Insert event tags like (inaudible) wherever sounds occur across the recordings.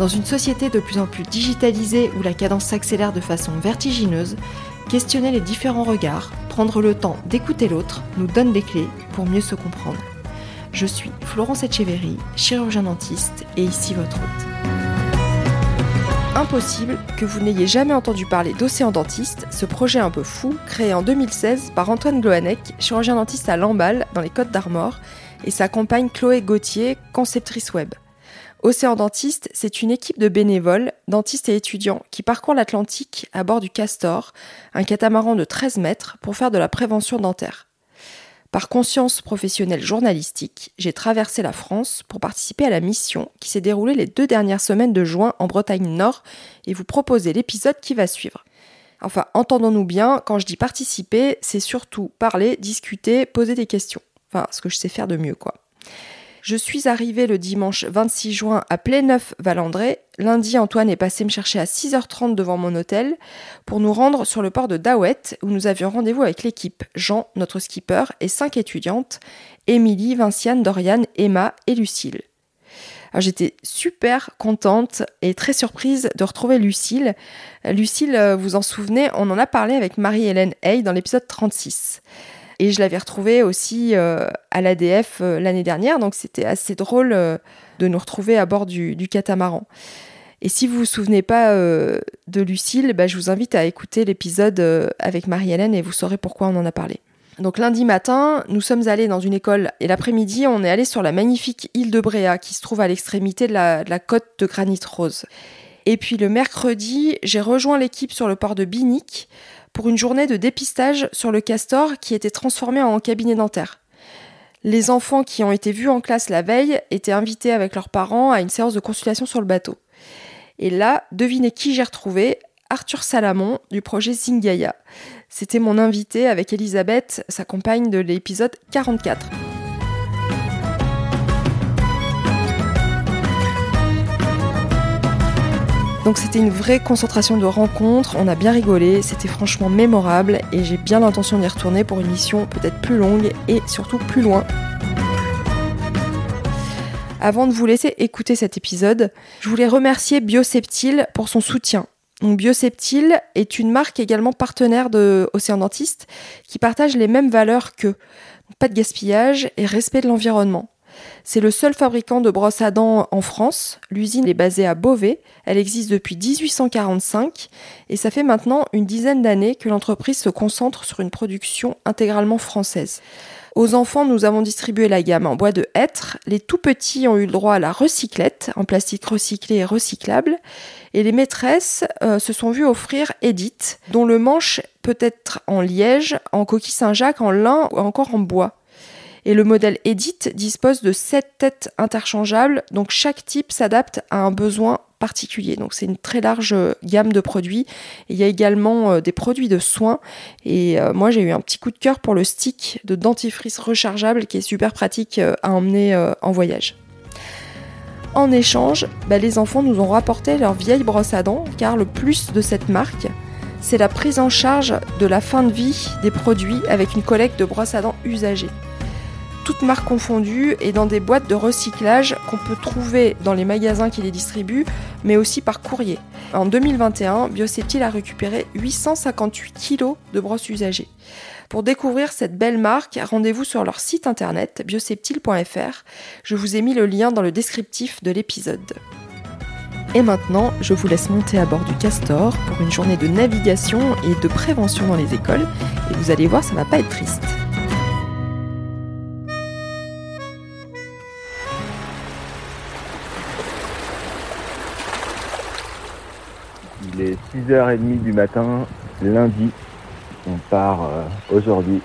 Dans une société de plus en plus digitalisée où la cadence s'accélère de façon vertigineuse, questionner les différents regards, prendre le temps d'écouter l'autre nous donne des clés pour mieux se comprendre. Je suis Florence Etcheverry, chirurgien dentiste et ici votre hôte impossible que vous n'ayez jamais entendu parler d'Océan Dentiste, ce projet un peu fou, créé en 2016 par Antoine Gloanec, chirurgien dentiste à Lamballe, dans les Côtes d'Armor, et sa compagne Chloé Gauthier, conceptrice web. Océan Dentiste, c'est une équipe de bénévoles, dentistes et étudiants qui parcourent l'Atlantique à bord du Castor, un catamaran de 13 mètres, pour faire de la prévention dentaire. Par conscience professionnelle journalistique, j'ai traversé la France pour participer à la mission qui s'est déroulée les deux dernières semaines de juin en Bretagne Nord et vous proposer l'épisode qui va suivre. Enfin, entendons-nous bien, quand je dis participer, c'est surtout parler, discuter, poser des questions. Enfin, ce que je sais faire de mieux, quoi. Je suis arrivée le dimanche 26 juin à Pléneuf-Valandré. Lundi, Antoine est passé me chercher à 6h30 devant mon hôtel pour nous rendre sur le port de Dawet où nous avions rendez-vous avec l'équipe Jean, notre skipper, et cinq étudiantes Émilie, Vinciane, Doriane, Emma et Lucille. J'étais super contente et très surprise de retrouver Lucille. Lucille, euh, vous en souvenez, on en a parlé avec Marie-Hélène Hay dans l'épisode 36. Et je l'avais retrouvée aussi euh, à l'ADF euh, l'année dernière, donc c'était assez drôle euh, de nous retrouver à bord du, catamaran. Et si vous vous souvenez pas de Lucille, bah, je vous invite à écouter l'épisode avec Marie-Hélène et vous saurez pourquoi on en a parlé. Donc lundi matin, nous sommes allés dans une école et l'après-midi, on est allé sur la magnifique île de Bréa qui se trouve à l'extrémité de la, de la côte de granit rose. Et puis le mercredi, j'ai rejoint l'équipe sur le port de Binic pour une journée de dépistage sur le castor qui était transformé en cabinet dentaire. Les enfants qui ont été vus en classe la veille étaient invités avec leurs parents à une séance de consultation sur le bateau. Et là, devinez qui j'ai retrouvé? Arthur Salamon du projet Zingaya. C'était mon invité avec Elisabeth, sa compagne de l'épisode 44. Donc c'était une vraie concentration de rencontres, on a bien rigolé, c'était franchement mémorable et j'ai bien l'intention d'y retourner pour une mission peut-être plus longue et surtout plus loin. Avant de vous laisser écouter cet épisode, je voulais remercier Bioseptile pour son soutien. Bioseptile est une marque également partenaire de Océan Dentiste qui partage les mêmes valeurs que pas de gaspillage et respect de l'environnement. C'est le seul fabricant de brosses à dents en France. L'usine est basée à Beauvais. Elle existe depuis 1845 et ça fait maintenant une dizaine d'années que l'entreprise se concentre sur une production intégralement française. Aux enfants, nous avons distribué la gamme en bois de hêtre. Les tout petits ont eu le droit à la recyclette, en plastique recyclé et recyclable. Et les maîtresses euh, se sont vues offrir Edith, dont le manche peut être en liège, en coquille Saint-Jacques, en lin ou encore en bois. Et le modèle Edit dispose de 7 têtes interchangeables, donc chaque type s'adapte à un besoin particulier. Donc c'est une très large gamme de produits. il y a également euh, des produits de soins. Et euh, moi j'ai eu un petit coup de cœur pour le stick de dentifrice rechargeable qui est super pratique euh, à emmener en voyage. En échange, bah, les enfants nous ont rapporté leur vieille brosse à dents, car le plus de cette marque, c'est la prise en charge de la fin de vie des produits avec une collecte de brosses à dents usagées toutes marques confondues et dans des boîtes de recyclage qu'on peut trouver dans les magasins qui les distribuent, mais aussi par courrier. En 2021, Bioseptile a récupéré 858 kg de brosses usagées. Pour découvrir cette belle marque, rendez-vous sur leur site internet bioseptile.fr. Je vous ai mis le lien dans le descriptif de l'épisode. Et maintenant, je vous laisse monter à bord du Castor pour une journée de navigation et de prévention dans les écoles. Et vous allez voir, ça va pas être triste. Il est 6h30 du matin, lundi. On part euh, aujourd'hui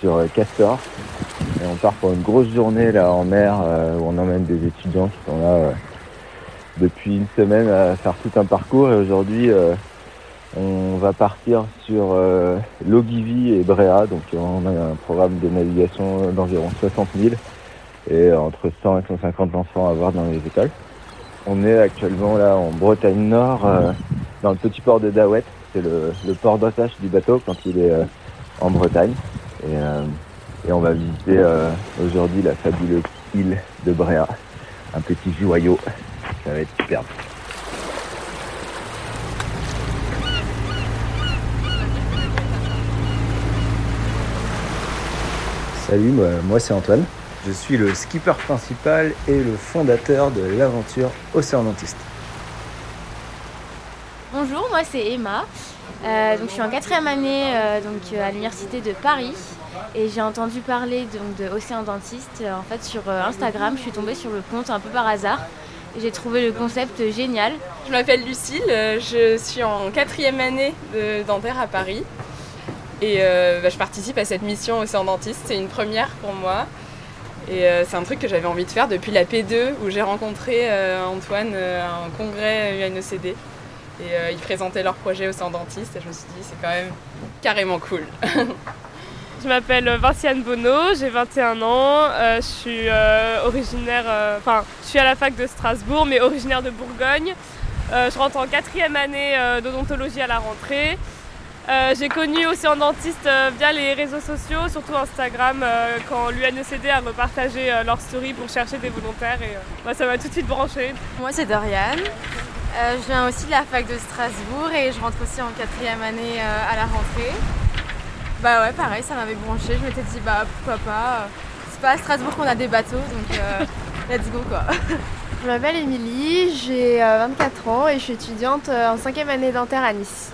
sur euh, Castor. Et on part pour une grosse journée là en mer euh, où on emmène des étudiants qui sont là depuis une semaine à faire tout un parcours et aujourd'hui on va partir sur Logivy et Bréa, donc on a un programme de navigation d'environ 60 000 et entre 100 et 150 enfants à voir dans les écoles. On est actuellement là en Bretagne Nord, dans le petit port de Dawet, c'est le, port d'attache du bateau quand il est en Bretagne. Et, et on va visiter euh, aujourd'hui la fabuleuse île de Bréa. Un petit joyau. Ça va être superbe. Salut, moi c'est Antoine. Je suis le skipper principal et le fondateur de l'aventure Océan Dentiste. Bonjour, moi c'est Emma. Euh, je suis en quatrième année euh, donc, à l'université de Paris et j'ai entendu parler donc, de Océan Dentiste en fait, sur euh, Instagram. Je suis tombée sur le compte un peu par hasard j'ai trouvé le concept génial. Je m'appelle Lucille, je suis en quatrième année de dentaire à Paris et bah, je participe à cette mission Océan Dentiste. C'est une première pour moi. Et c'est un truc que j'avais envie de faire depuis la P2 où j'ai rencontré Antoine à un congrès UNECD. Et euh, ils présentaient leur projet au centre dentiste et je me suis dit c'est quand même carrément cool. (laughs) je m'appelle Vinciane Bonneau, j'ai 21 ans, euh, je suis euh, originaire, enfin je suis à la fac de Strasbourg mais originaire de Bourgogne. je rentre en quatrième année d'odontologie à la rentrée. j'ai connu Océan Dentiste via les réseaux sociaux, surtout Instagram, quand l'UNECD a repartagé leur story pour chercher des volontaires et moi ça m'a tout de suite branché. Moi c'est Dorian, euh, je viens aussi de la fac de Strasbourg et je rentre aussi en quatrième année euh, à la rentrée. Bah ouais, pareil, ça m'avait branché. Je m'étais dit, bah pourquoi pas. C'est pas à Strasbourg qu'on a des bateaux, donc euh, (laughs) let's go quoi. Je m'appelle Émilie, j'ai 24 ans et je suis étudiante en cinquième année dentaire à Nice.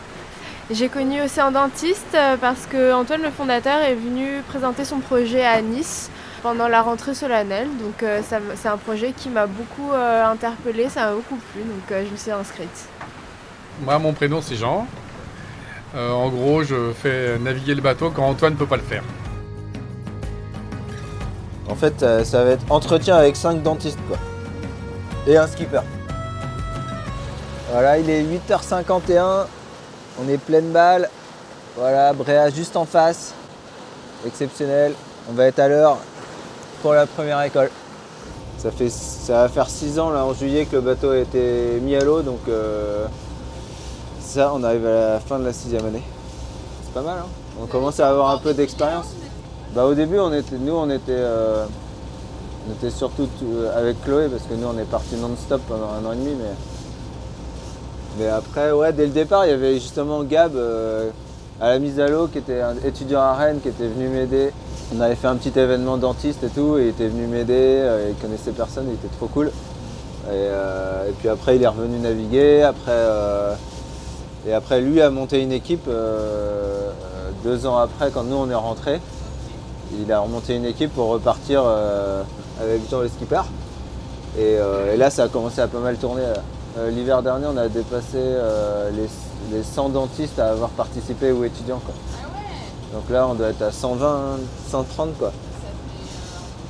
J'ai connu Océan Dentiste parce que Antoine le fondateur est venu présenter son projet à Nice pendant la rentrée solennelle. Donc euh, c'est un projet qui m'a beaucoup euh, interpellée, ça m'a beaucoup plu, donc euh, je me suis inscrite. Moi, mon prénom c'est Jean. en gros, je fais naviguer le bateau quand Antoine ne peut pas le faire. En fait, ça va être entretien avec 5 dentistes quoi. Et un skipper. Voilà, il est 8h51. On est pleine balle. Voilà, Bréa juste en face. Exceptionnel. On va être à l'heure pour la première école. Ça, fait, ça va faire 6 ans là en juillet que le bateau a été mis à l'eau, donc euh, ça on arrive à la fin de la sixième année. C'est pas mal, hein on commence à avoir un peu d'expérience. Bah, au début, on était, nous on était, euh, on était surtout euh, avec Chloé parce que nous on est parti non-stop pendant un an et demi, mais, mais après, ouais, dès le départ, il y avait justement Gab à la mise à l'eau qui était un étudiant à Rennes qui était venu m'aider on avait fait un petit événement dentiste et tout, et il était venu m'aider, euh, il connaissait personne, il était trop cool. Et, euh, puis après, il est revenu naviguer. Après, euh, et après, lui a monté une équipe deux ans après, quand nous on est rentrés. Il a remonté une équipe pour repartir avec Jean le skipper. Et, là, ça a commencé à pas mal tourner. L'hiver dernier, on a dépassé les, 100 dentistes à avoir participé ou étudiants. Donc là, on doit être à 120, 130 quoi.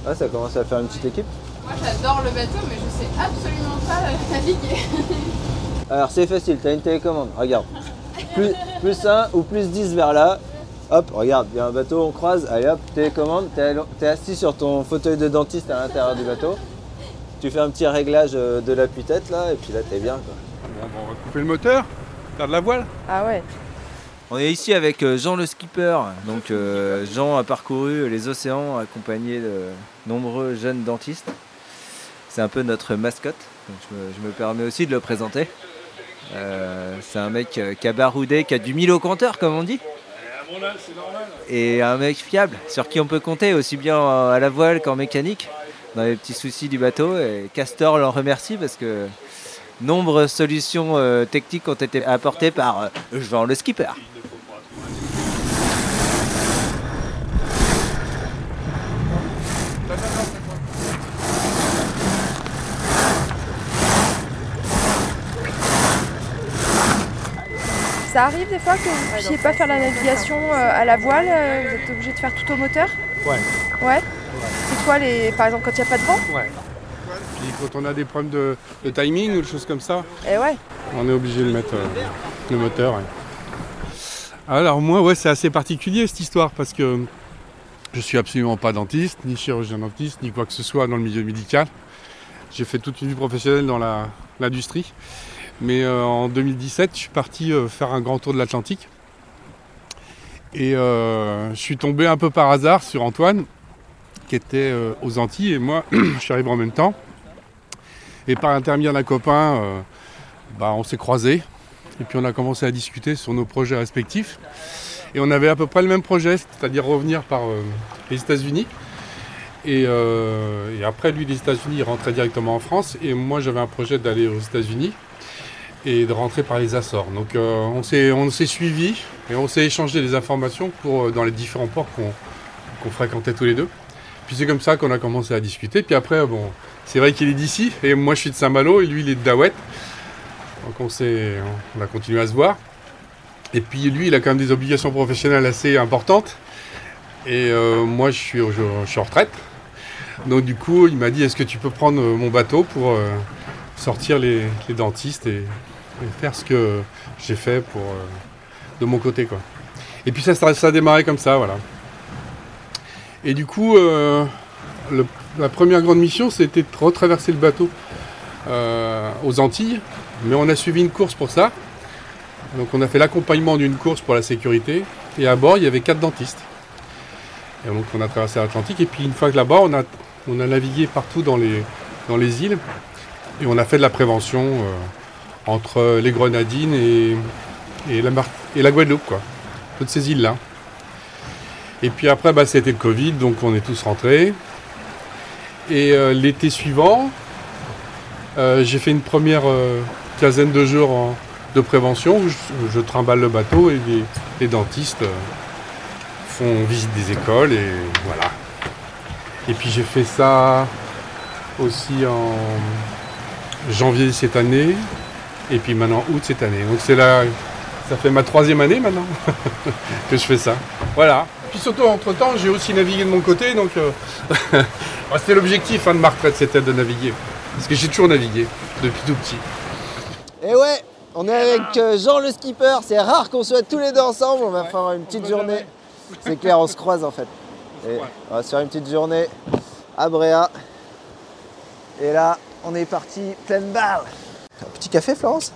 Ah, ça commence à faire une petite équipe. Moi, j'adore le bateau, mais je sais absolument pas (laughs) naviguer. Alors, c'est facile, tu as une télécommande. Regarde. Plus, plus 1 ou plus 10 vers là. Hop, regarde, il y a un bateau, on croise. Allez hop, télécommande. Tu es, assis sur ton fauteuil de dentiste à l'intérieur du bateau. Tu fais un petit réglage euh, de la tête là, et puis là, t'es bien quoi. Bon, on va couper le moteur, faire de la voile. Ah ouais. On est ici avec euh, Jean le skipper. Donc euh, Jean a parcouru les océans accompagné de nombreux jeunes dentistes. C'est un peu notre mascotte. je, me, permets aussi de le présenter. Euh, c'est un mec qui a qui a du mille au compteur comme on dit. Et un mec fiable, sur qui on peut compter aussi bien à la voile qu'en mécanique, dans les petits soucis du bateau. Et Castor l'en remercie parce que nombreuses solutions techniques ont été apportées par Jean le skipper. Ça arrive des fois que vous ne puissiez pas faire la navigation euh, à la voile, euh, vous êtes obligé de faire tout au moteur Ouais. Ouais, C'est quoi les. Par exemple quand il n'y a pas de vent Ouais. Puis quand on a des problèmes de, de timing ou des choses comme ça, Et ouais. on est obligé de mettre euh, le moteur. ouais. Alors moi, ouais, c'est assez particulier cette histoire parce que je suis absolument pas dentiste, ni chirurgien dentiste, ni quoi que ce soit dans le milieu médical. J'ai fait toute une vie professionnelle dans la- l'industrie. Mais euh, en 2017, je suis parti euh, faire un grand tour de l'Atlantique. Et euh, je suis tombé un peu par hasard sur Antoine, qui était aux Antilles, et moi, (clears throat) je suis arrivé en même temps. Et par l'intermédiaire d'un copain, bah, on s'est croisés. Et puis on a commencé à discuter sur nos projets respectifs. Et on avait à peu près le même projet, c'est-à-dire revenir par les États-Unis. Et, et après, lui, des États-Unis, il rentrait directement en France. Et moi, j'avais un projet d'aller aux États-Unis et de rentrer par les Açores. Donc euh, on s'est on s'est suivis et on s'est échangé des informations pour, euh, dans les différents ports qu'on fréquentait tous les deux. Puis c'est comme ça qu'on a commencé à discuter. Puis après, bon, c'est vrai qu'il est d'ici et moi je suis de Saint-Malo et lui il est de Daouette. Donc on, s'est- on a continué à se voir. Et puis lui, il a quand même des obligations professionnelles assez importantes. Et euh, moi, je suis, je, suis en retraite. Donc du coup, il m'a dit, est-ce que tu peux prendre euh, mon bateau pour euh, sortir les, les dentistes et, et faire ce que j'ai fait pour, euh, de mon côté. Quoi. Et puis ça, ça, a démarré comme ça, voilà. Et du coup, euh, la première grande mission, c'était de retraverser le bateau euh, aux Antilles. Mais on a suivi une course pour ça. Donc on a fait l'accompagnement d'une course pour la sécurité. Et à bord, il y avait quatre dentistes. Et donc on a traversé l'Atlantique. Et puis une fois que là-bas, on a, on a navigué partout dans les, dans les îles. Et on a fait de la prévention entre les Grenadines et, la, Guadeloupe, quoi. Toutes ces îles-là. Et puis après, bah, c'était le Covid, donc on est tous rentrés. Et euh, l'été suivant, euh, j'ai fait une première euh, quinzaine de jours de prévention où je, trimballe le bateau et les, dentistes font visite des écoles et voilà. Et puis j'ai fait ça aussi en janvier cette année et puis maintenant août cette année. Donc c'est là, ça fait ma troisième année maintenant (laughs) que je fais ça. Voilà. Puis surtout entre temps j'ai aussi navigué de mon côté donc euh, (laughs) bah, c'était l'objectif hein, de ma retraite c'était de naviguer. Parce que j'ai toujours navigué depuis tout petit. Et ouais, on est avec euh, Jean le skipper. C'est rare qu'on soit tous les deux ensemble. On va faire une petite journée. C'est clair, on se croise en fait. Et on va se faire une petite journée à Bréa. Et là, on est parti pleine balle. Un petit café, Florence?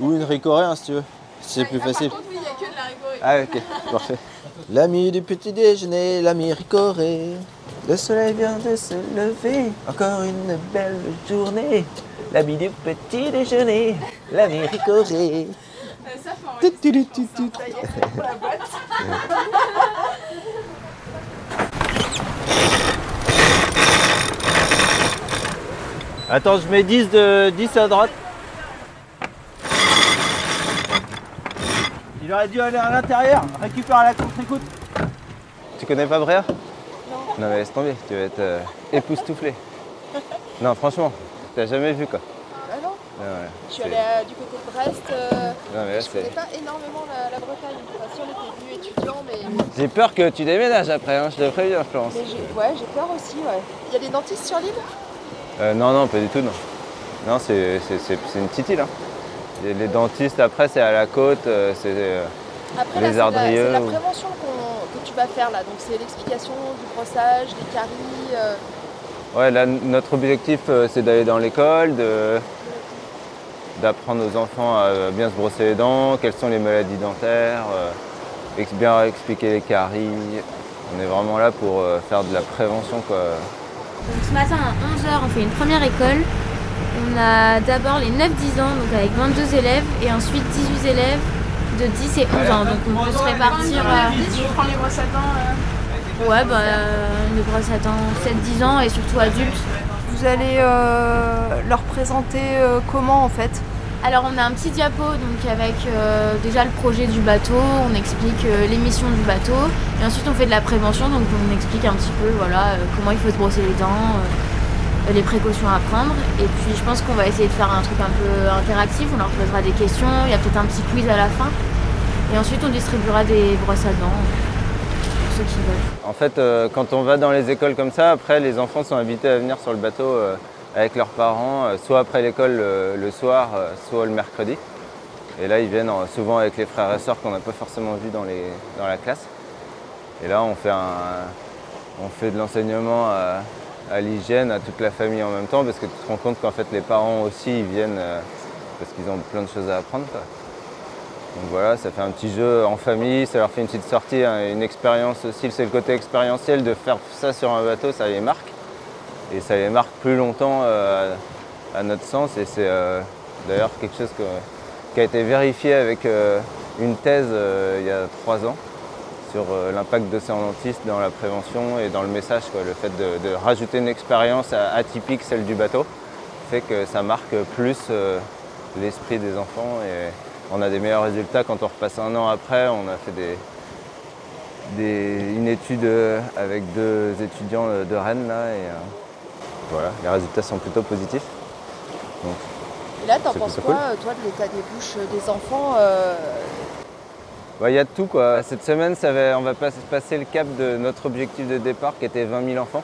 Ou une ricorée, hein, si tu veux. C'est plus facile. oui, il n'y a que de la rigorée. Ah, ok, parfait. L'ami du petit déjeuner, l'ami ricoré. Le soleil vient de se lever, encore une belle journée. L'ami du petit déjeuner, l'ami ricoré. ça, faut Tout, tout, tout, tout, tout. Ça y est, c'est pour la boîte. Attends, je mets 10, de, 10 à droite. Il aurait dû aller à l'intérieur, récupère à la contre-écoute. Tu connais pas Bréa Non. Non mais laisse tomber, tu vas être euh, époustouflé. non franchement, t'as jamais vu quoi. Ah non, Ouais, ouais, je suis allée à- du côté de Brest. euh, Non mais là je connais pas énormément la, la Bretagne. Enfin, si on était venus étudiants, mais, J'ai peur que tu déménages après, hein, je te préviens Florence. mais j'ai ouais, j'ai peur aussi. Ouais. Il y a des dentistes sur l'île? Euh, non, non, pas du tout, non. Non, c'est, c'est, c'est- c'est une petite île. Hein. Et Les dentistes, après, c'est à la côte, euh, c'est... euh, Après, Les là, c'est la- ardrieux c'est la, ou- prévention que tu vas faire là. Donc, c'est l'explication du brossage, des caries. euh, Ouais, là, notre objectif, c'est d'aller dans l'école, d'apprendre aux enfants à bien se brosser les dents, quelles sont les maladies dentaires, euh, bien expliquer les caries. On est vraiment là pour euh, faire de la prévention, quoi. Donc ce matin à 11h, on fait une première école. On a d'abord les 9-10 ans, donc avec 22 élèves, et ensuite 18 élèves de 10 et 11 ans. Donc on peut se répartir. Je prends les brosses à dents. Ouais, bah, euh, une brosse à dents 7-10 ans et surtout adultes. Vous allez euh, leur présenter euh, comment en fait? Alors on a un petit diapo donc avec euh, déjà le projet du bateau, on explique euh, les missions du bateau et ensuite on fait de la prévention donc on explique un petit peu voilà euh, comment il faut se brosser les dents, les précautions à prendre et puis je pense qu'on va essayer de faire un truc un peu interactif, on leur posera des questions, il y a peut-être un petit quiz à la fin et ensuite on distribuera des brosses à dents pour ceux qui veulent. En fait, euh, quand on va dans les écoles comme ça, après, les enfants sont invités à venir sur le bateau euh, avec leurs parents, euh, soit après l'école le, soir, soit le mercredi. Et là, ils viennent souvent avec les frères et sœurs qu'on n'a pas forcément vus dans, dans la classe. Et là, on fait, un- on fait de l'enseignement à, l'hygiène, à toute la famille en même temps, parce que tu te rends compte qu'en fait, les parents aussi, viennent euh, parce qu'ils ont plein de choses à apprendre. Donc voilà, ça fait un petit jeu en famille, ça leur fait une petite sortie, hein, une expérience aussi. C'est le côté expérientiel de faire ça sur un bateau, ça les marque. Et ça les marque plus longtemps euh, à notre sens. Et c'est euh, d'ailleurs quelque chose qui a été vérifié avec une thèse il y a trois ans sur euh, l'impact d'océan dentiste dans la prévention et dans le message. quoi. Le fait de, de rajouter une expérience atypique, celle du bateau, fait que ça marque plus euh, l'esprit des enfants. Et on a des meilleurs résultats quand on repasse un an après. On a fait des, des- une étude euh, avec deux étudiants de Rennes là, et voilà, les résultats sont plutôt positifs. Donc, Et là, t'en penses quoi, toi, de l'état des bouches des enfants euh, Il y a de tout quoi. Cette semaine, on va pas- passer le cap de notre objectif de départ qui était 20 000 enfants.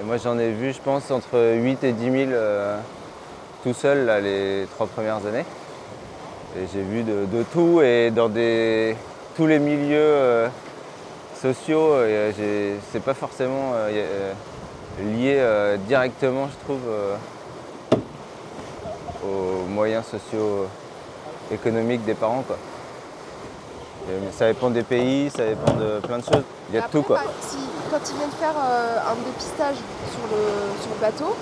Et moi j'en ai vu, je pense, entre 8 et 10 000 euh, tout seul là, les trois premières années. Et j'ai vu de, tout et dans tous les milieux euh, sociaux, euh, c'est pas forcément euh, lié directement, je trouve, aux moyens sociaux économiques des parents. Quoi. Ça dépend des pays, ça dépend de plein de choses. Il y a de tout quoi. par- si- quand ils viennent faire euh, un dépistage sur le, sur le bateau,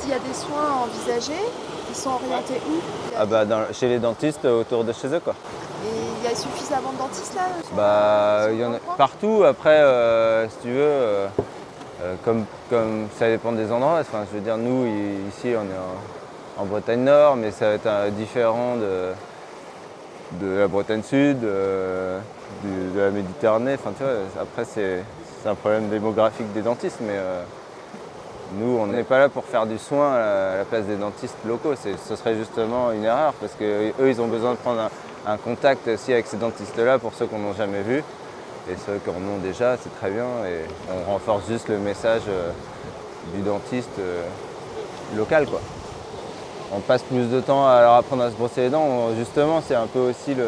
s'il y a des soins envisagés, ils sont orientés où? Ah bah dans- chez les dentistes autour de chez eux quoi. Et il y a suffisamment de dentistes là Bah sur il y en le a coin? partout. Après euh, si tu veux, euh, comme, comme ça dépend des endroits. Enfin je veux dire nous ici on est en, en Bretagne Nord, mais ça va être différent de, de la Bretagne Sud, euh, de la Méditerranée. Enfin tu vois, après c'est un problème démographique des dentistes, mais euh, Nous, on n'est pas là pour faire du soin à la place des dentistes locaux. Ce serait justement une erreur parce qu'eux, ils ont besoin de prendre un, contact aussi avec ces dentistes-là pour ceux qu'on n'a jamais vus. Et ceux qui en ont déjà, c'est très bien. Et on renforce juste le message euh, du dentiste local. Quoi. On passe plus de temps à leur apprendre à se brosser les dents. Justement, c'est un peu aussi le,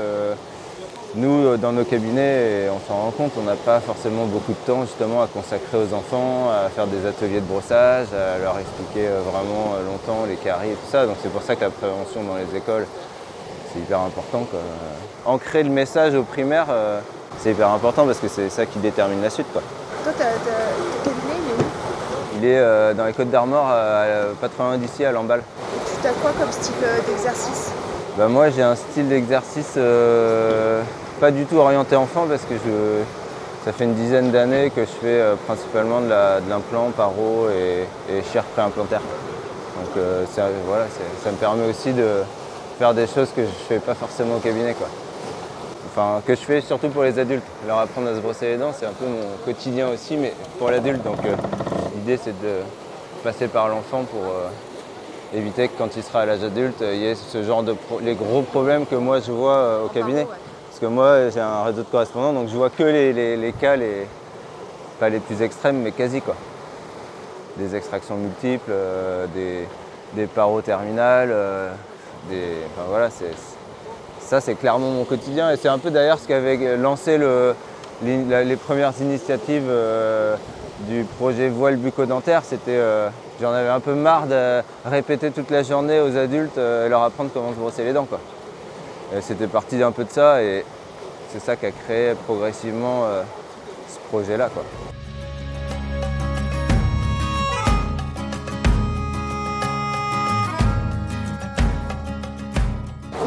nous, euh, dans nos cabinets, et on s'en rend compte, on n'a pas forcément beaucoup de temps justement à consacrer aux enfants, à faire des ateliers de brossage, à leur expliquer euh, vraiment euh, longtemps les caries et tout ça. Donc c'est pour ça que la prévention dans les écoles, c'est hyper important. quoi. Ancrer le message au primaire, euh, c'est hyper important parce que c'est ça qui détermine la suite. Quoi. Toi, t'as- ton cabinet, il est où? Il est euh, dans les Côtes d'Armor, euh, pas très loin d'ici, à Lamballe. Tu as quoi comme style euh, d'exercice Bah, moi j'ai un style d'exercice euh, pas du tout orienté enfant parce que ça fait une dizaine d'années que je fais euh, principalement de la- de l'implant, paro et, et chir préimplantaire. Donc ça, voilà, ça me permet aussi de faire des choses que je ne fais pas forcément au cabinet. Quoi. Enfin, que je fais surtout pour les adultes. Leur apprendre à se brosser les dents, c'est un peu mon quotidien aussi, mais pour l'adulte. Donc l'idée c'est de passer par l'enfant pour éviter que quand il sera à l'âge adulte, euh, il y ait ce genre de pro- les gros problèmes que moi je vois euh, au cabinet. Parce que moi j'ai un réseau de correspondants, donc je vois que les, les- les cas, les, pas les plus extrêmes, mais quasi quoi. Des extractions multiples, euh, des, des paros terminales, euh, des, enfin voilà, c'est, ça c'est clairement mon quotidien et c'est un peu d'ailleurs ce qu'avait lancé le- les, premières initiatives euh, du projet voile bucco-dentaire. C'était, euh, j'en avais un peu marre de répéter toute la journée aux adultes euh, et leur apprendre comment se brosser les dents. Quoi. Et c'était parti d'un peu de ça et c'est ça qui a créé progressivement euh, ce projet-là. Quoi.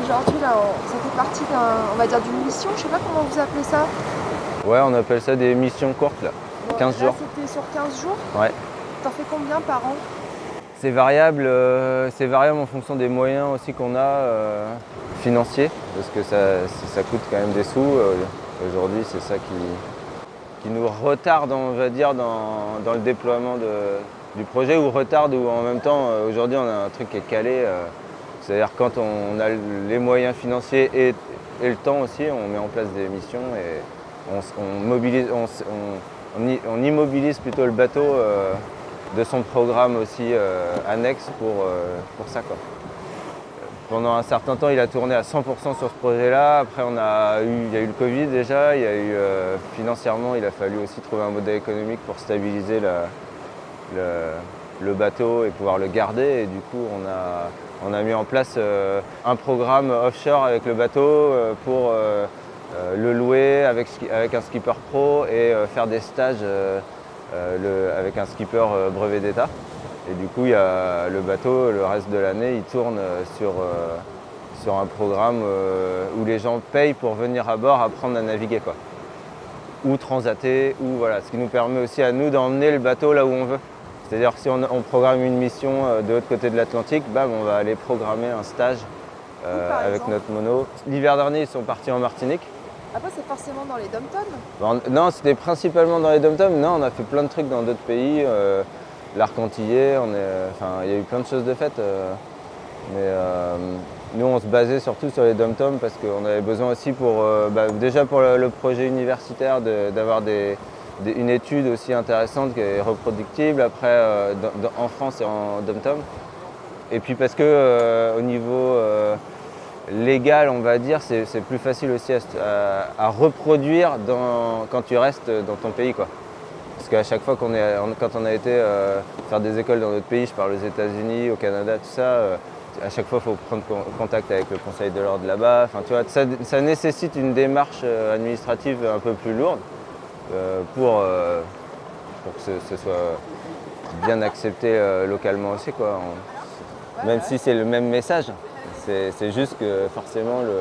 Aujourd'hui, là, on- ça fait partie d'un, on va dire, d'une mission, je sais pas comment vous appelez ça. Ouais, on appelle ça des missions courtes là. Bon, 15 là, jours. c'était sur 15 jours. Ouais. T'en fais combien par an C'est variable, euh, c'est variable en fonction des moyens aussi qu'on a euh, financiers, parce que ça, ça- coûte quand même des sous. Euh, Aujourd'hui, c'est ça qui, qui nous retarde, on va dire, dans, dans le déploiement de- du projet, ou retarde, ou en même temps, aujourd'hui, on a un truc qui est calé. C'est-à-dire quand on a les moyens financiers et, et le temps aussi, on met en place des missions et on, mobilise, on- on immobilise plutôt le bateau euh, de son programme aussi euh, annexe pour, euh, pour ça. Pendant un certain temps, il a tourné à 100% sur ce projet-là. Après, on a eu, il y a eu le Covid déjà. Il y a eu, financièrement, il a fallu aussi trouver un modèle économique pour stabiliser le, bateau et pouvoir le garder. Et du coup, on a, mis en place un programme offshore avec le bateau pour le louer avec, un skipper pro et euh, faire des stages euh, euh, le- avec un skipper euh, brevet d'État. Et du coup, il y a le bateau, le reste de l'année, il tourne euh, sur, euh, sur un programme euh, où les gens payent pour venir à bord apprendre à naviguer. Quoi. Ou transater, ou voilà. Ce qui nous permet aussi à nous d'emmener le bateau là où on veut. C'est-à-dire que si on, on programme une mission euh, de l'autre côté de l'Atlantique, bam, on va aller programmer un stage euh, avec exemple notre mono. L'hiver dernier, ils sont partis en Martinique. Après, c'est forcément dans les dom-toms. Non, c'était principalement dans les dom-toms. Non, on a fait plein de trucs dans d'autres pays. euh, L'arc antillais, on est, enfin, il y a eu plein de choses de faites. euh, mais euh, nous, on se basait surtout sur les dom-toms parce qu'on avait besoin aussi pour, euh, bah, déjà pour le, projet universitaire d'avoir des- une étude aussi intéressante qui est reproductible. Après, euh, en France et en dom-tom. Et puis parce que euh, au niveau euh, légal, on va dire, c'est plus facile aussi à, se- à- à reproduire dans- quand tu restes dans ton pays. Quoi. Parce qu'à chaque fois qu'on est, quand on a été euh, faire des écoles dans d'autres pays, je parle aux États-Unis, au Canada, tout ça, euh, à chaque fois il faut prendre con- contact avec le conseil de l'ordre là-bas. Enfin, tu vois, ça, ça nécessite une démarche euh, administrative un peu plus lourde euh, pour, pour que ce, ce soit bien accepté localement aussi. Quoi. On- même si c'est le même message, c'est juste que forcément le,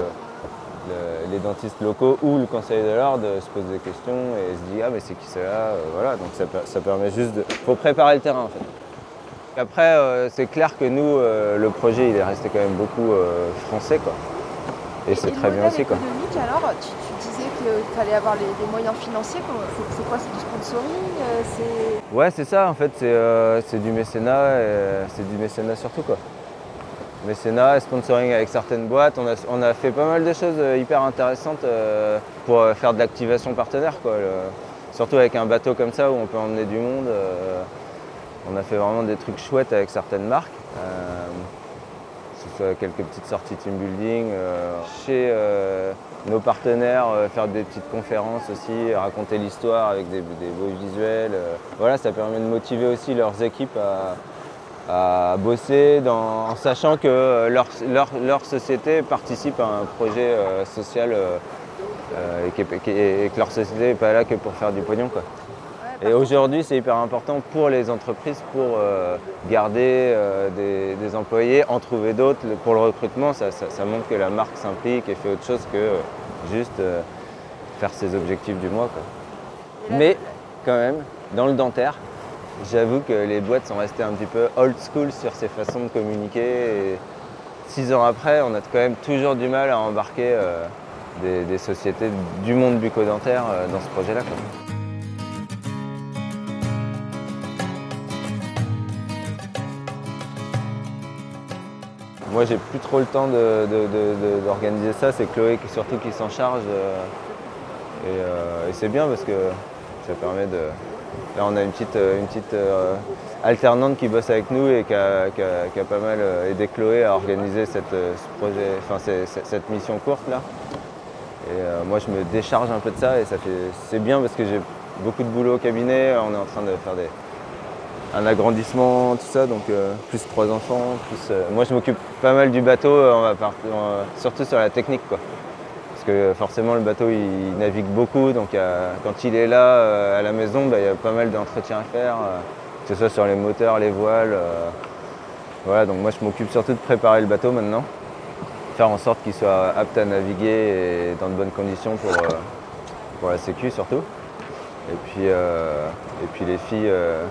le- les dentistes locaux ou le conseil de l'ordre se posent des questions et se disent ah mais c'est qui cela Euh, voilà donc ça, per- ça permet juste de faut préparer le terrain en fait. Après euh, c'est clair que nous euh, le projet il est resté quand même beaucoup euh, français quoi et c'est très bien aussi quoi. alors, tu, tu disais qu'il fallait avoir les, les moyens financiers. C'est quoi C'est du sponsoring C'est Ouais, c'est ça, en fait, c'est c'est du mécénat, c'est du mécénat surtout, quoi. Mécénat, sponsoring avec certaines boîtes, on a, fait pas mal de choses euh, hyper intéressantes euh, pour euh, faire de l'activation partenaire, quoi. Surtout avec un bateau comme ça où on peut emmener du monde. on a fait vraiment des trucs chouettes avec certaines marques. que ce soit quelques petites sorties team building, chez nos partenaires, faire des petites conférences aussi, raconter l'histoire avec des, beaux visuels. Voilà, ça permet de motiver aussi leurs équipes à, à bosser dans- en sachant que leur, leur- leur société participe à un projet euh, social euh, euh, et, qui est- qui est- et que leur société n'est pas là que pour faire du pognon. Quoi. Et aujourd'hui, c'est hyper important pour les entreprises pour euh, garder des, des employés, en trouver d'autres. Pour le recrutement, ça, ça- ça montre que la marque s'implique et fait autre chose que juste faire ses objectifs du mois. quoi. Mais quand même, dans le dentaire, j'avoue que les boîtes sont restées un petit peu old school sur ces façons de communiquer. Et six ans après, on a quand même toujours du mal à embarquer euh, des, sociétés du monde bucco-dentaire euh, dans ce projet-là. Moi, j'ai plus trop le temps d'organiser ça. C'est Chloé qui, surtout qui s'en charge. euh, et c'est bien parce que ça permet de. Là, on a une petite, euh, une petite euh, alternante qui bosse avec nous et qui a, qui a- pas mal euh, aidé Chloé à organiser cette, ce projet, enfin, cette mission courte là. Et moi, je me décharge un peu de ça et ça c'est bien parce que j'ai beaucoup de boulot au cabinet. On est en train de faire des, un agrandissement, tout ça, donc plus trois enfants. Plus, moi, je m'occupe pas mal du bateau, surtout sur la technique, quoi. Parce que forcément, le bateau, il navigue beaucoup, donc euh, quand il est là euh, à la maison, bah, il y a pas mal d'entretiens à faire, euh, que ce soit sur les moteurs, les voiles. euh, voilà, donc moi, je m'occupe surtout de préparer le bateau maintenant, faire en sorte qu'il soit apte à naviguer et dans de bonnes conditions pour, euh, pour la sécu surtout. Et puis, euh, et puis les filles euh,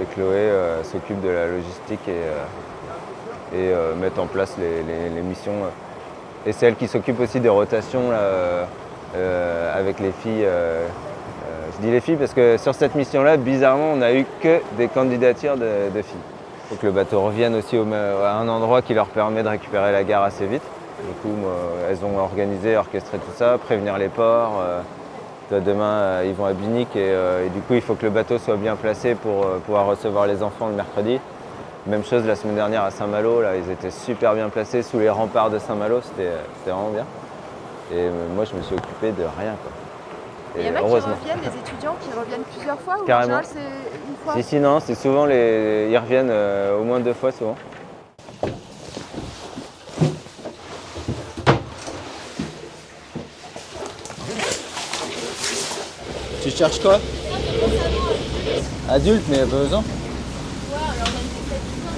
et Chloé euh, s'occupent de la logistique et, euh, et euh, mettent en place les- les missions. Et c'est elle qui s'occupe aussi des rotations euh, euh, avec les filles. euh, je dis les filles parce que sur cette mission-là, bizarrement, on n'a eu que des candidatures de, filles. Il faut que le bateau revienne aussi à un endroit qui leur permet de récupérer la gare assez vite. Du coup, elles ont organisé, orchestré tout ça, prévenir les ports. demain, ils vont à Binic et, du coup, il faut que le bateau soit bien placé pour pouvoir recevoir les enfants le mercredi. Même chose la semaine dernière à Saint-Malo, là, ils étaient super bien placés sous les remparts de Saint-Malo, c'était euh, vraiment bien. Et euh, moi, je me suis occupé de rien. Quoi. Il y en a qui reviennent, des étudiants qui reviennent plusieurs fois ou Carrément. en général c'est une fois Si, si, non, c'est souvent les. Ils reviennent euh, au moins deux fois souvent. Tu cherches quoi? Adulte, mais pas besoin.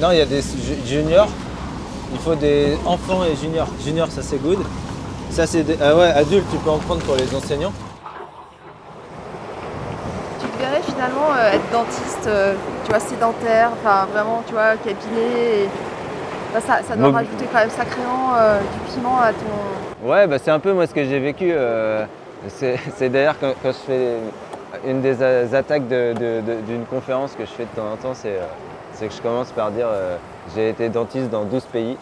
Non, il y a des ju- juniors. Il faut des enfants et juniors. Juniors, ça c'est good. Ça c'est des... Ah ouais, adulte, tu peux en prendre pour les enseignants. Tu te verrais finalement euh, être dentiste, euh, tu vois, sédentaire, enfin vraiment, tu vois, cabinet. et- enfin, ça, ça doit rajouter quand même sacrément euh, du piment à ton. Ouais, bah, c'est un peu moi ce que j'ai vécu. euh, c'est d'ailleurs quand, quand je fais une des attaques de- de- de- d'une conférence que je fais de temps en temps, c'est euh, c'est que je commence par dire euh, j'ai été dentiste dans 12 pays.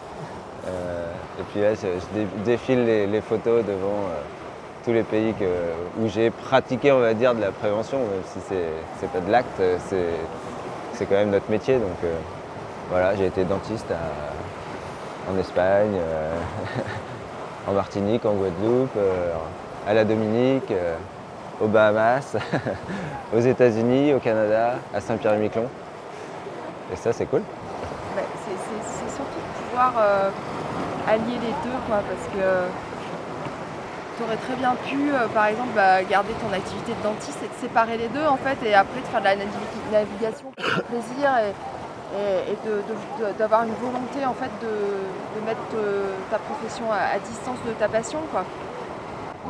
Euh, et puis là, je, je dé- défile les, photos devant euh, tous les pays où j'ai pratiqué, on va dire, de la prévention, même si c'est pas de l'acte, euh, c'est quand même notre métier. Donc voilà, j'ai été dentiste en Espagne. (laughs) en Martinique, en Guadeloupe, à la Dominique, aux Bahamas, (laughs) aux États-Unis, au Canada, à Saint-Pierre-et-Miquelon. Et ça, c'est cool. Bah, c'est- surtout de pouvoir euh, allier les deux, quoi, parce que tu aurais très bien pu, euh, par exemple, bah, garder ton activité de dentiste et de séparer les deux, en fait, et après de faire de la navi- navigation pour le plaisir et, d'avoir une volonté, en fait, de, de mettre euh, ta profession à, à distance de ta passion, quoi.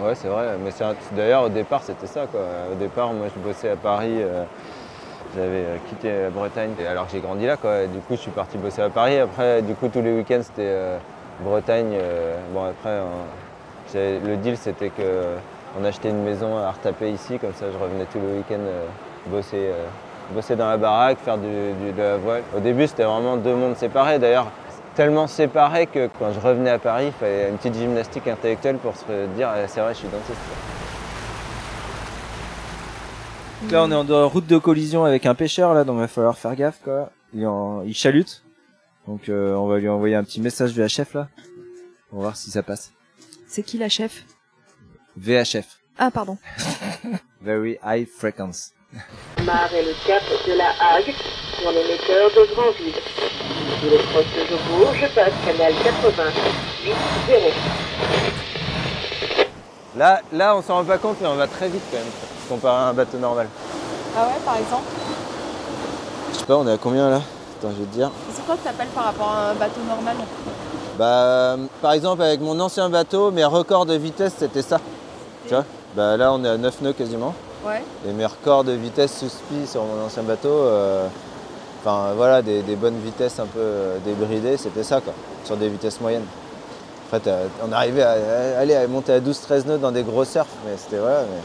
Ouais, c'est vrai. Mais c'est un- d'ailleurs, au départ, c'était ça. Quoi. Au départ, moi, je bossais à Paris. euh, j'avais euh, quitté la Bretagne. Et alors que j'ai grandi là, quoi. Et du coup, je suis parti bosser à Paris. Après, du coup, tous les week-ends, c'était euh, Bretagne. euh, bon, après, euh, le deal, c'était que on achetait une maison à retaper ici. Comme ça, je revenais tous les week-ends euh, bosser, euh, bosser dans la baraque, faire du, de la voile. Au début, c'était vraiment deux mondes séparés. D'ailleurs, tellement séparés que quand je revenais à Paris, il fallait une petite gymnastique intellectuelle pour se dire Ah, c'est vrai, je suis dentiste. Là, on est en route de collision avec un pêcheur, là, donc il va falloir faire gaffe, quoi. Il, en- il chalute. Donc, euh, on va lui envoyer un petit message VHF, là. On va voir si ça passe. C'est qui la chef? VHF. Ah, pardon. (laughs) Very High Frequency. Mar est le cap de la Hague pour l'émetteur de Granville. Sous les proches de Jobourg, je passe canal 88 0. Là, là, on s'en rend pas compte, mais on va très vite, quand même, comparé à un bateau normal. Ah ouais, par exemple Je sais pas, on est à combien, là? Attends, je vais te dire. C'est quoi que t'appelles par rapport à un bateau normal? Bah, euh, par exemple, avec mon ancien bateau, mes records de vitesse, c'était ça. Tu vois? Bah là, on est à 9 nœuds quasiment. Ouais. Et mes records de vitesse suspi sur mon ancien bateau, euh, enfin voilà, des, des bonnes vitesses un peu euh, débridées, c'était ça quoi, sur des vitesses moyennes. Après, t'as- on arrivait à, à- aller à monter à 12-13 nœuds dans des gros surfs, mais c'était voilà. Mais...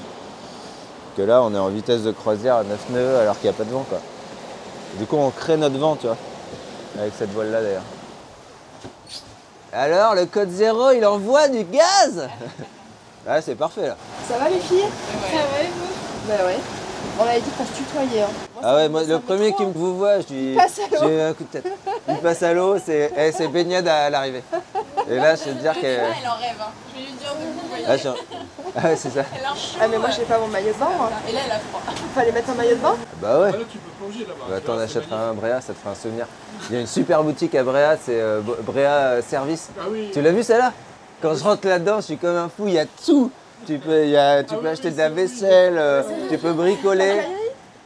Que là, on est en vitesse de croisière à 9 nœuds alors qu'il n'y a pas de vent quoi. Du coup, on crée notre vent, tu vois, avec cette voile là d'ailleurs. Alors, le code zéro, il envoie du gaz (laughs) Ah, c'est parfait là. Ça va les filles? Ça va et vous? Bah ouais. On avait dit qu'on se tutoyait. Hein. Ah ouais, moi, le premier qui me vous voit, je lui passe à l'eau. un coup de tête. Il passe à l'eau, c'est eh, c'est baignade à l'arrivée. (laughs) Et là, je vais te dire que. Elle en rêve, hein. Je vais lui dire de vous voyez. Ah, je suis en- ah ouais, c'est ça. Elle a chaud. Ah mais moi j'ai pas mon maillot de bain moi. Et là, elle a froid. Fallait mettre un maillot de bain Bah ouais. Ah, là, tu peux plonger là-bas. Bah, attends, on achètera un Bréa, ça te fera un souvenir. Il y a une super boutique à Bréa, c'est euh, Bréa euh, Service. Ah oui. Tu l'as vu celle-là? Quand je rentre là-dedans, je suis comme un fou, il y a tout. Tu peux, il y a, tu Ah peux oui, acheter de la vaisselle, euh, tu peux bricoler.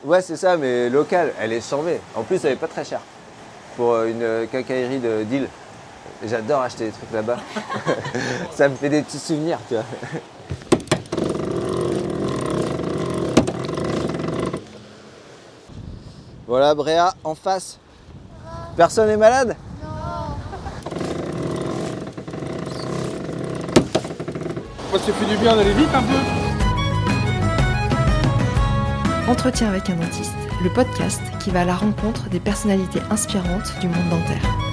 Ouais, c'est ça, mais local. Elle est chambée. En plus, elle est pas très chère. Pour euh, une quincaillerie de deal. J'adore acheter des trucs là-bas. (laughs) ça me fait des petits souvenirs, tu vois. Voilà, Bréa, en face. Personne n'est malade? Moi, ça fait du bien d'aller vite un peu. Entretien avec un dentiste, le podcast qui va à la rencontre des personnalités inspirantes du monde dentaire.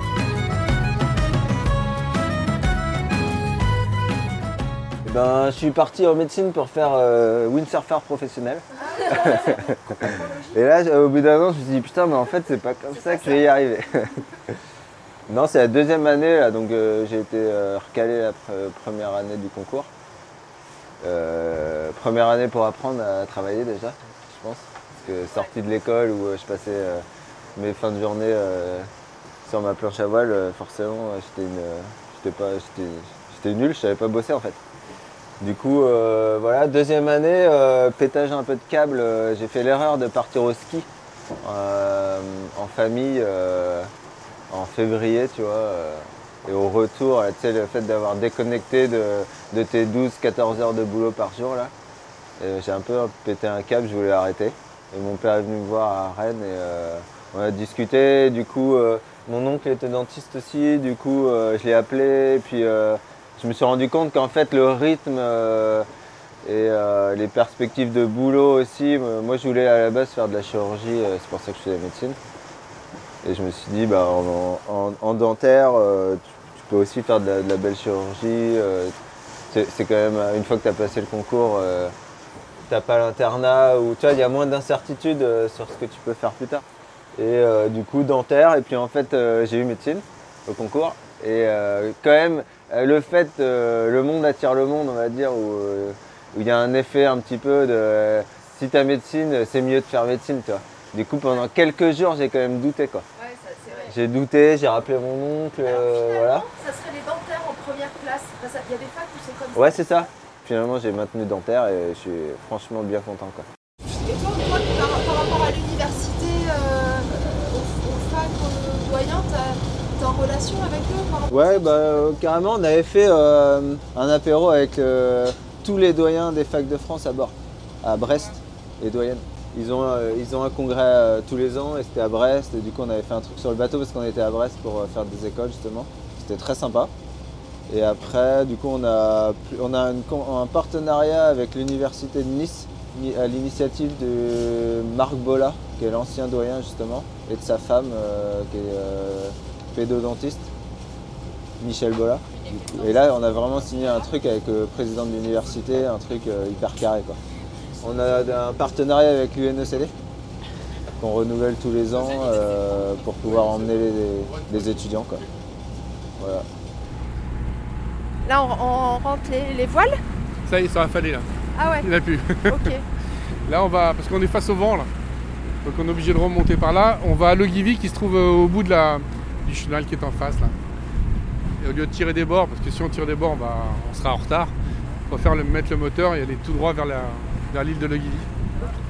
Ben, je suis parti en médecine pour faire euh, windsurfer professionnel. Et là, au bout d'un an, je me suis dit putain, mais en fait, c'est pas comme ça que je vais y arriver. (laughs) non, c'est la deuxième année, là, donc euh, j'ai été euh, recalé la pre- première année du concours. Euh, première année pour apprendre à travailler déjà, je pense. Parce que sorti de l'école où je passais mes fins de journée sur ma planche à voile, forcément, pas, j'étais, j'étais nul, je savais pas bosser en fait. Du coup, euh, voilà, deuxième année, euh, pétage un peu de câble, euh, j'ai fait l'erreur de partir au ski euh, en famille euh, en février, tu vois. euh, et au retour, tu sais, le fait d'avoir déconnecté de, de tes 12-14 heures de boulot par jour, là, j'ai un peu pété un câble, je voulais arrêter. Et mon père est venu me voir à Rennes et on a discuté. Du coup, mon oncle était dentiste aussi, du coup, je l'ai appelé. Et puis, je me suis rendu compte qu'en fait, le rythme euh, et euh, les perspectives de boulot aussi, euh, moi, je voulais à la base faire de la chirurgie, c'est pour ça que je fais la médecine. Et je me suis dit, bah, en, en- en dentaire, tu, peux aussi faire de la, belle chirurgie. c'est quand même, une fois que tu as passé le concours, t'as pas l'internat, ou tu vois, il y a moins d'incertitude sur ce que tu peux faire plus tard. Et du coup, dentaire, et puis en fait, j'ai eu médecine au concours. Et quand même, le fait, euh, le monde attire le monde, on va dire, où euh, où il y a un effet un petit peu de euh, si t'as médecine, c'est mieux de faire médecine, tu vois. Du coup, pendant quelques jours, j'ai quand même douté, quoi. Ouais, ça, c'est vrai. J'ai douté, j'ai rappelé mon oncle, euh, voilà. Ça serait les dentaires en première place. Enfin, Il y a des facs où c'est comme ça. Ouais, c'est ça. Finalement, j'ai maintenu dentaire et je suis franchement bien content, quoi. Et toi, toi, par, par rapport à l'université, euh, aux, aux facs, aux doyens, t'es en relation avec eux Ouais, bah euh, carrément, on avait fait euh, un apéro avec euh, tous les doyens des facs de France à bord, à Brest, les doyennes. Ils ont, ils ont un congrès tous les ans et c'était à Brest. Et du coup, on avait fait un truc sur le bateau parce qu'on était à Brest pour faire des écoles justement. C'était très sympa. Et après, du coup, on a, on a un partenariat avec l'université de Nice ni- à l'initiative de Marc Bolla, qui est l'ancien doyen justement, et de sa femme, qui est pédodontiste. Michel coup. Et là, on a vraiment signé un truc avec le président de l'université, un truc euh, hyper carré. Quoi. On a un partenariat avec l'UNECD qu'on renouvelle tous les ans euh, pour pouvoir emmener les, les étudiants. Quoi. Voilà. Là, on, on rentre les, les voiles? Ça y est, ça va falloir là. Ah ouais, Il a plus. (laughs) ok. Là, on va, parce qu'on est face au vent là. Donc on est obligé de remonter par là. On va à Logivi qui se trouve euh, au bout de la, du chenal qui est en face là. Au lieu de tirer des bords, parce que si on tire des bords, bah, on sera en retard. On va faire le, mettre le moteur et aller tout droit vers la- vers l'île de Logivi.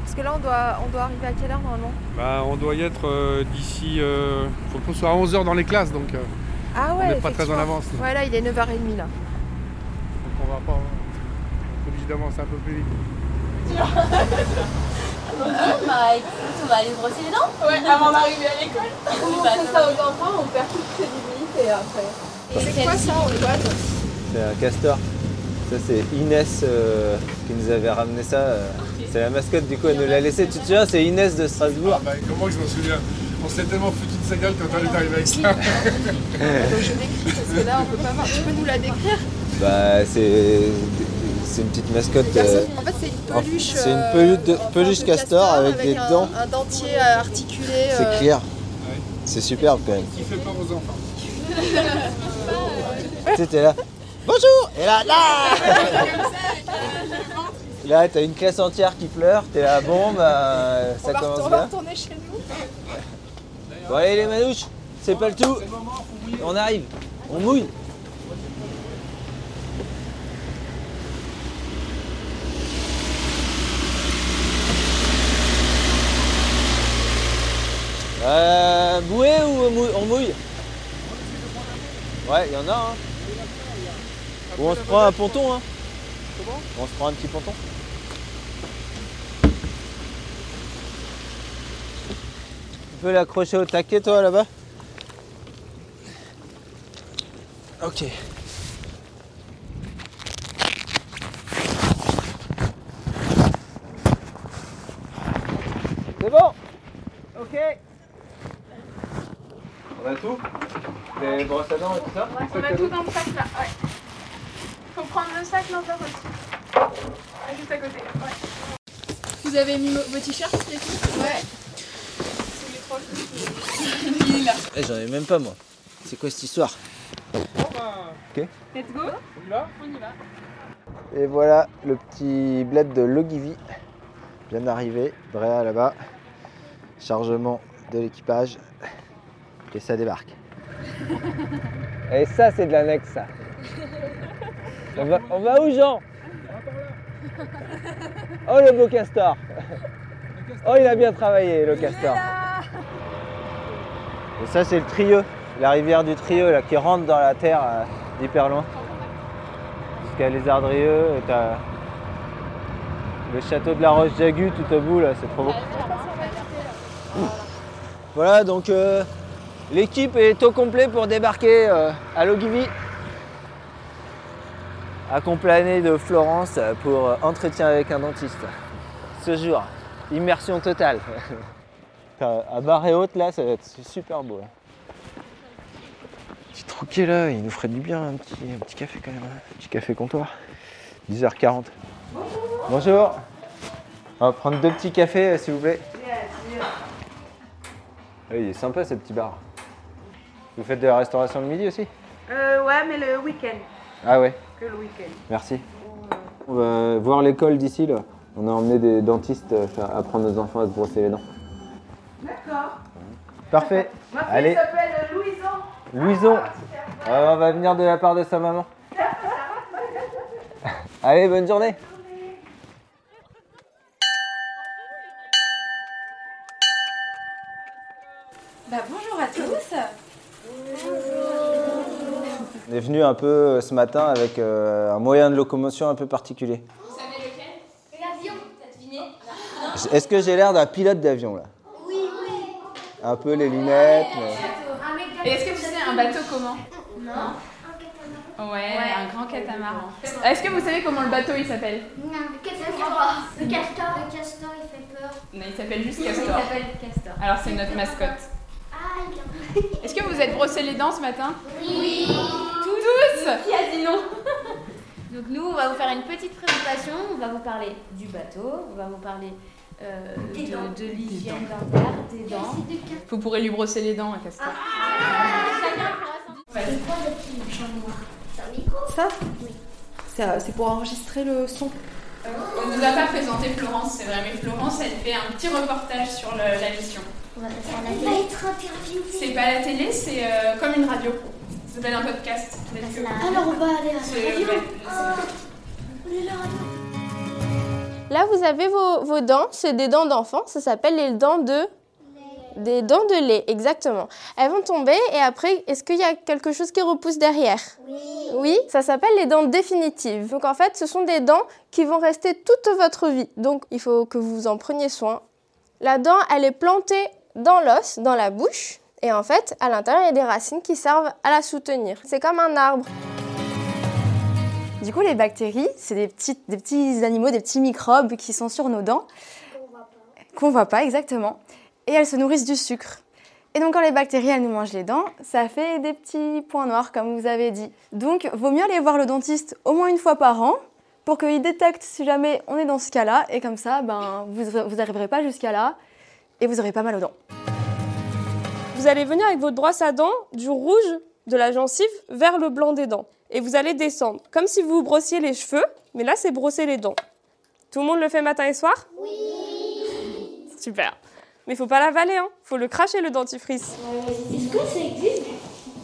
Parce que là, on doit, on doit arriver à quelle heure normalement Bah, on doit y être euh, d'ici. Il faut qu'on soit à 11h dans les classes, donc, euh, Ah on ouais, n'est pas très en avance. Ouais, là, il est 9h30 là. donc on va pas. On est obligé d'avancer un peu plus vite. (laughs) Bah écoute, on va aller se brosser les dents. Ouais, avant d'arriver à l'école. On fait ça au enfant, on perd toute crédibilité après. C'est quoi ça, Antoine C'est un castor. Ça, c'est Inès euh, qui nous avait ramené ça. euh. C'est la mascotte, du coup, elle nous l'a laissé. Tu te souviens, c'est Inès de Strasbourg. bah, comment je m'en souviens On s'est tellement foutu de sa gueule quand on est arrivé avec ça. Je décris parce que là, on peut pas voir. Tu peux nous la décrire Bah, c'est c'est une petite mascotte. euh, En fait, c'est une peluche. c'est une euh, peluche de- en castor avec des un, dents. Un dentier articulé. c'est euh, clair. C'est superbe quand même. Qui fait peur aux enfants. Tu sais, t'es là. Bonjour Et là, là Là, t'as une classe entière qui pleure. T'es là, bon, bah, on, ça va, commence on va bien. retourner chez nous. Bon, allez, les manouches, c'est pas le tout. On arrive. On mouille. Euh, bouée ou mou- on mouille? Ouais, il y en a. Hein. Ou on se prend un ponton. Hein. On se prend un petit ponton. Tu peux l'accrocher au taquet, toi, là-bas? Ok. On a tout Les brosses à dents et tout ça On a tout dans le sac là, ouais. Faut prendre le sac, pas aussi. Juste à côté, ouais. Vous avez mis vos t-shirts, les filles Ouais. (laughs) Eh, J'en ai même pas moi. C'est quoi cette histoire Ok. Let's go. On y va On y va. Et voilà le petit bled de Logivy. Vient d'arriver. Bréa là-bas. Chargement de l'équipage. Et ça débarque. (laughs) Et ça, c'est de l'annexe, ça. On va, on va où, Jean? Oh, le beau castor Oh, il a bien travaillé, le castor. Et ça, c'est le Trieux, la rivière du Trieux, là, qui rentre dans la terre euh, d'hyper loin. Jusqu'à Les Ardrieux, et t'as le château de la Roche-Jagu tout au bout, là, c'est trop beau. Voilà, donc euh, l'équipe est au complet pour débarquer euh, à Logivy. Accompagné de Florence pour euh, entretien avec un dentiste. Ce jour, immersion totale. (laughs) à barre et haute, là, ça va être super beau. Là. Petit troquet là, il nous ferait du bien un petit, un petit café quand même. hein. Un petit café comptoir. 10h40. Bonjour. On va prendre deux petits cafés, euh, s'il vous plaît. Ah, il est sympa ce petit bar. Vous faites de la restauration le midi aussi Euh, ouais, mais le week-end. Ah ouais, Que le week-end. merci. On va voir l'école d'ici là. On a emmené des dentistes euh, faire apprendre nos enfants à se brosser les dents. D'accord. Parfait. Ma fille Allez, s'appelle Louison. Louison. Ah, on va venir de la part de sa maman. (laughs) Allez, bonne journée. Bah, bonjour à tous. On est venu un peu euh, ce matin avec euh, un moyen de locomotion un peu particulier. Vous savez lequel? L'avion, t'as deviné Est-ce que j'ai l'air d'un pilote d'avion là? Oui, oui. Un peu les lunettes. mais- Et est-ce que tu sais un bateau comment? Non. Ouais, un grand catamaran. Est-ce que vous savez comment le bateau il s'appelle? Non, tu vois Le castor. Le castor, il fait peur. Non, il s'appelle juste Il Castor. s'appelle Castor. Alors c'est notre mascotte. Ah, il Est-ce que vous êtes brossé les dents ce matin? Oui. Tous Qui a dit non (laughs) Donc nous, on va vous faire une petite présentation. On va vous parler du bateau, on va vous parler euh, Des dents. de, de l'hygiène dentaire, des dents. Vous pourrez lui brosser les dents à Castor. C'est quoi le petit machin noir C'est un micro Ça Ça, C'est pour enregistrer le son. On ne nous a pas présenté Florence, c'est vrai, mais Florence, elle fait un petit reportage sur le- la mission. On va être interviewé. C'est pas la télé, c'est euh, comme une radio. Ça s'appelle un podcast. Alors on va aller à la radio. ouais, On est là, radio. Là, vous avez vos, vos dents, c'est des dents d'enfant, ça s'appelle les dents de... Des dents de lait, exactement. Elles vont tomber et après, est-ce qu'il y a quelque chose qui repousse derrière? Oui. Oui, ça s'appelle les dents définitives. Donc en fait, ce sont des dents qui vont rester toute votre vie. Donc il faut que vous en preniez soin. La dent, elle est plantée dans l'os, dans la bouche. Et en fait, à l'intérieur, il y a des racines qui servent à la soutenir. C'est comme un arbre. Du coup, les bactéries, c'est des petits, des petits animaux, des petits microbes qui sont sur nos dents, qu'on voit pas exactement, et elles se nourrissent du sucre. Et donc, quand les bactéries, elles nous mangent les dents, ça fait des petits points noirs, comme vous avez dit. Donc, vaut mieux aller voir le dentiste au moins une fois par an pour qu'il détecte si jamais on est dans ce cas-là, et comme ça, ben, vous vous n'arriverez pas jusqu'à là, et vous aurez pas mal aux dents. Vous allez venir avec votre brosse à dents du rouge de la gencive vers le blanc des dents. Et vous allez descendre, comme si vous vous brossiez les cheveux, mais là c'est brosser les dents. Tout le monde le fait matin et soir? Oui. Super. Mais il faut pas l'avaler, hein. Faut le cracher le dentifrice. Est-ce que ça existe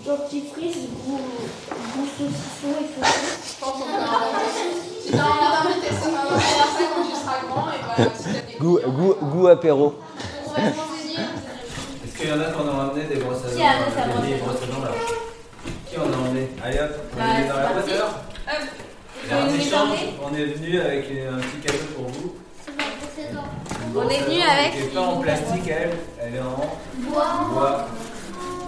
Dentifrice, goût, goût saucisson et tout Je pense qu'on peut inventer. Non, on va inventer ça, on va inventer ça quand tu seras (laughs) grand et voilà, si t'as des Goût, goût, goût apéro. Qu'il y en a qui en ont amené des brosses à dents Qui a amené sa Des brosse à dents Qui en a emmené Allez hop, on Bah, est dans la. Il y a un échange. emmenez On est venu avec un petit cadeau pour vous. On est venu avec. Elle n'est pas en plastique, elle. Elle est en Bois. bois.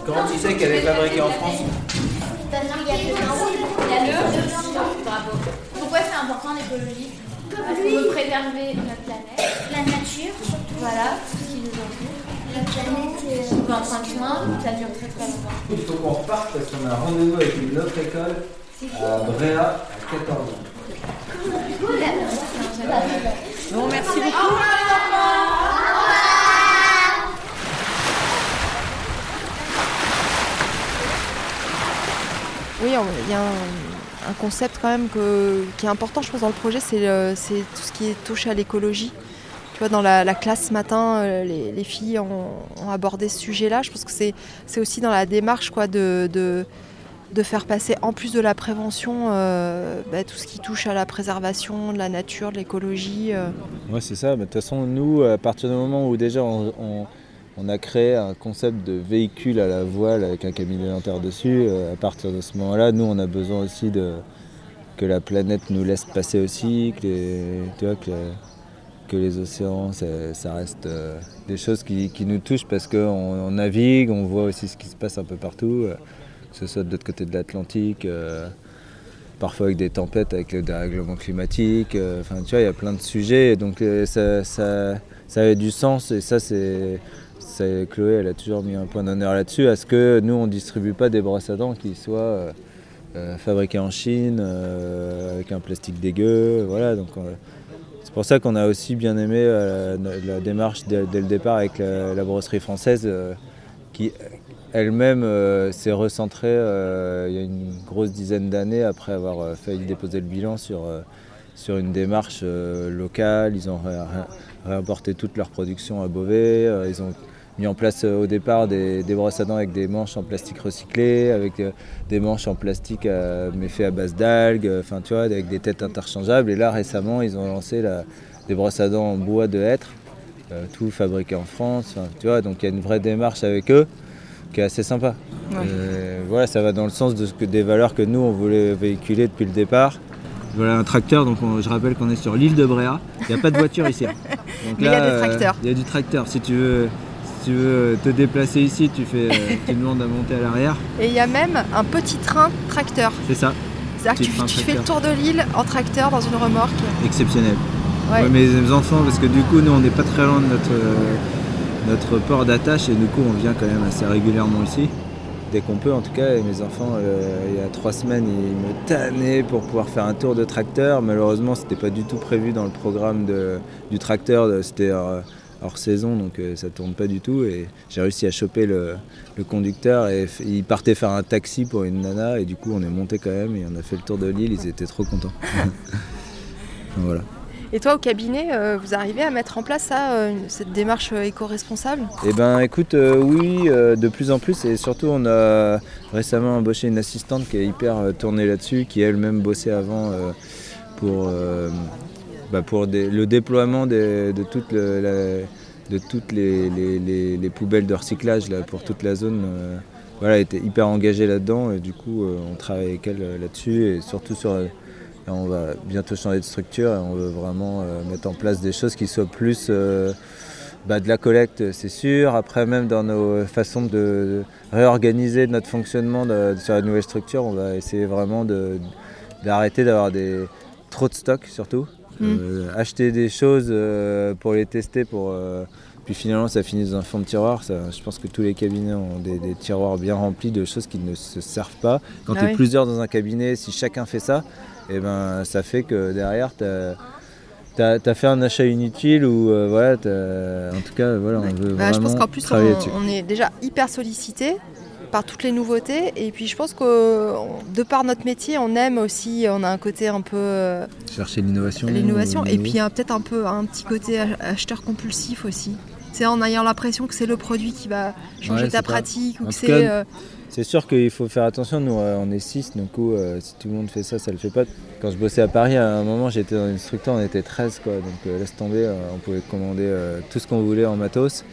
Comment tu sais qu'elle est fabriquée en France a Il y a le Bravo. Pourquoi c'est important l'écologie Parce qu'on veut préserver notre planète. La nature, surtout. Voilà, tout ce qui nous entoure. Planète. euh, On en ça dure très très longtemps. Il faut qu'on reparte parce qu'on a un rendez-vous avec une autre école à Bréa, à 14. Bon, merci beaucoup. Oui, il y a un, un concept quand même que- qui est important, je pense, dans le projet, c'est tout ce qui est touche à l'écologie. Dans la, la classe ce matin, euh, les, les filles ont, abordé ce sujet-là. Je pense que c'est aussi dans la démarche de, faire passer, en plus de la prévention, euh, bah, tout ce qui touche à la préservation de la nature, de l'écologie. euh. Ouais, c'est ça. De toute façon, nous, à partir du moment où déjà on, a créé un concept de véhicule à la voile avec un cabinet dentaire dessus, à partir de ce moment-là, nous, on a besoin aussi de que la planète nous laisse passer aussi, que tu vois, que, que les océans, ça, reste euh, des choses qui, nous touchent parce qu'on on navigue, on voit aussi ce qui se passe un peu partout, euh, que ce soit de l'autre côté de l'Atlantique. euh, parfois avec des tempêtes, avec le dérèglement climatique. Enfin, tu vois, il y a plein de sujets. et Donc, ça, ça, du sens. Et ça, c'est. Chloé, elle a toujours mis un point d'honneur là-dessus. À ce que nous, on ne distribue pas des brosses à dents qui soient fabriquées en Chine, avec un plastique dégueu. Voilà. Donc, pour ça qu'on a aussi bien aimé euh, la, démarche dès, le départ avec la, la brosserie française euh, qui elle-même euh, s'est recentrée il y a une grosse dizaine d'années après avoir failli déposer le bilan sur, sur une démarche locale. Ils ont ré- ré- réimporté toute leur production à Beauvais. Mis en place euh, au départ des, des brosses à dents avec des manches en plastique recyclé, avec euh, des manches en plastique à- mais fait à base d'algues, euh, enfin tu vois, avec des têtes interchangeables. Et là récemment, ils ont lancé la- des brosses à dents en bois de hêtre, euh, tout fabriqué en France. enfin, tu vois, donc il y a une vraie démarche avec eux qui est assez sympa. Ouais. Euh, voilà, ça va dans le sens de ce que, des valeurs que nous on voulait véhiculer depuis le départ. Voilà un tracteur, donc on- je rappelle qu'on est sur l'île de Bréa. Il n'y a pas de voiture ici. (laughs) Donc Mais il y a des euh, tracteurs. Il y a du tracteur. Si tu veux, si tu veux te déplacer ici, tu, fais, euh, (laughs) tu demandes à monter à l'arrière. Et il y a même un petit train tracteur. C'est ça. C'est-à-dire que tu, fais le tour de l'île en tracteur dans une remorque. Exceptionnel. Ouais. Ouais, mes enfants, parce que du coup, nous on n'est pas très loin de notre, euh, notre port d'attache et du coup on vient quand même assez régulièrement ici. Dès qu'on peut en tout cas, et mes enfants, euh, il y a trois semaines, ils me tannaient pour pouvoir faire un tour de tracteur. Malheureusement, c'était pas du tout prévu dans le programme de- du tracteur, c'était hors saison, donc euh, ça tourne pas du tout. Et j'ai réussi à choper le, le conducteur et il partait faire un taxi pour une nana et du coup on est monté quand même et on a fait le tour de l'île, ils étaient trop contents. (laughs) voilà. Et toi, au cabinet, euh, vous arrivez à mettre en place ça, euh, cette démarche euh, éco-responsable? Eh ben écoute, oui, de plus en plus et surtout on a récemment embauché une assistante qui est hyper tournée là-dessus, qui elle-même bossait avant pour, bah, pour le déploiement de toutes, les, les- les- les poubelles de recyclage pour toute la zone. euh, voilà, était hyper engagée là-dedans et du coup euh, on travaille avec elle euh, là-dessus et surtout sur Là, on va bientôt changer de structure et on veut vraiment euh, mettre en place des choses qui soient plus euh, bah, de la collecte, c'est sûr. Après, même dans nos façons de réorganiser notre fonctionnement sur la nouvelle structure, on va essayer vraiment d'arrêter d'avoir trop de stocks surtout. Euh, acheter des choses euh, pour les tester, pour, euh, puis finalement ça finit dans un fond de tiroir. Ça, je pense que tous les cabinets ont des, des tiroirs bien remplis de choses qui ne se servent pas. Quand Ah tu es oui. plusieurs dans un cabinet, si chacun fait ça, et ben, ça fait que derrière, tu as, fait un achat inutile ou voilà, en tout cas, voilà, on veut Bah, je vraiment pense qu'en plus, on est déjà hyper sollicité par toutes les nouveautés. Et puis, je pense que de par notre métier, on aime aussi, on a un côté un peu euh, Chercher l'innovation. l'innovation. Et puis, peut-être un peu un petit côté ach- acheteur compulsif aussi. C'est en ayant l'impression que c'est le produit qui va changer Ouais, ta pratique ou En que c'est. euh, C'est sûr qu'il faut faire attention, nous euh, on est 6, du coup euh, si tout le monde fait ça, ça le fait pas. Quand je bossais à Paris, à un moment j'étais dans une structure, on était 13 quoi, donc euh, laisse tomber, on pouvait commander tout ce qu'on voulait en matos.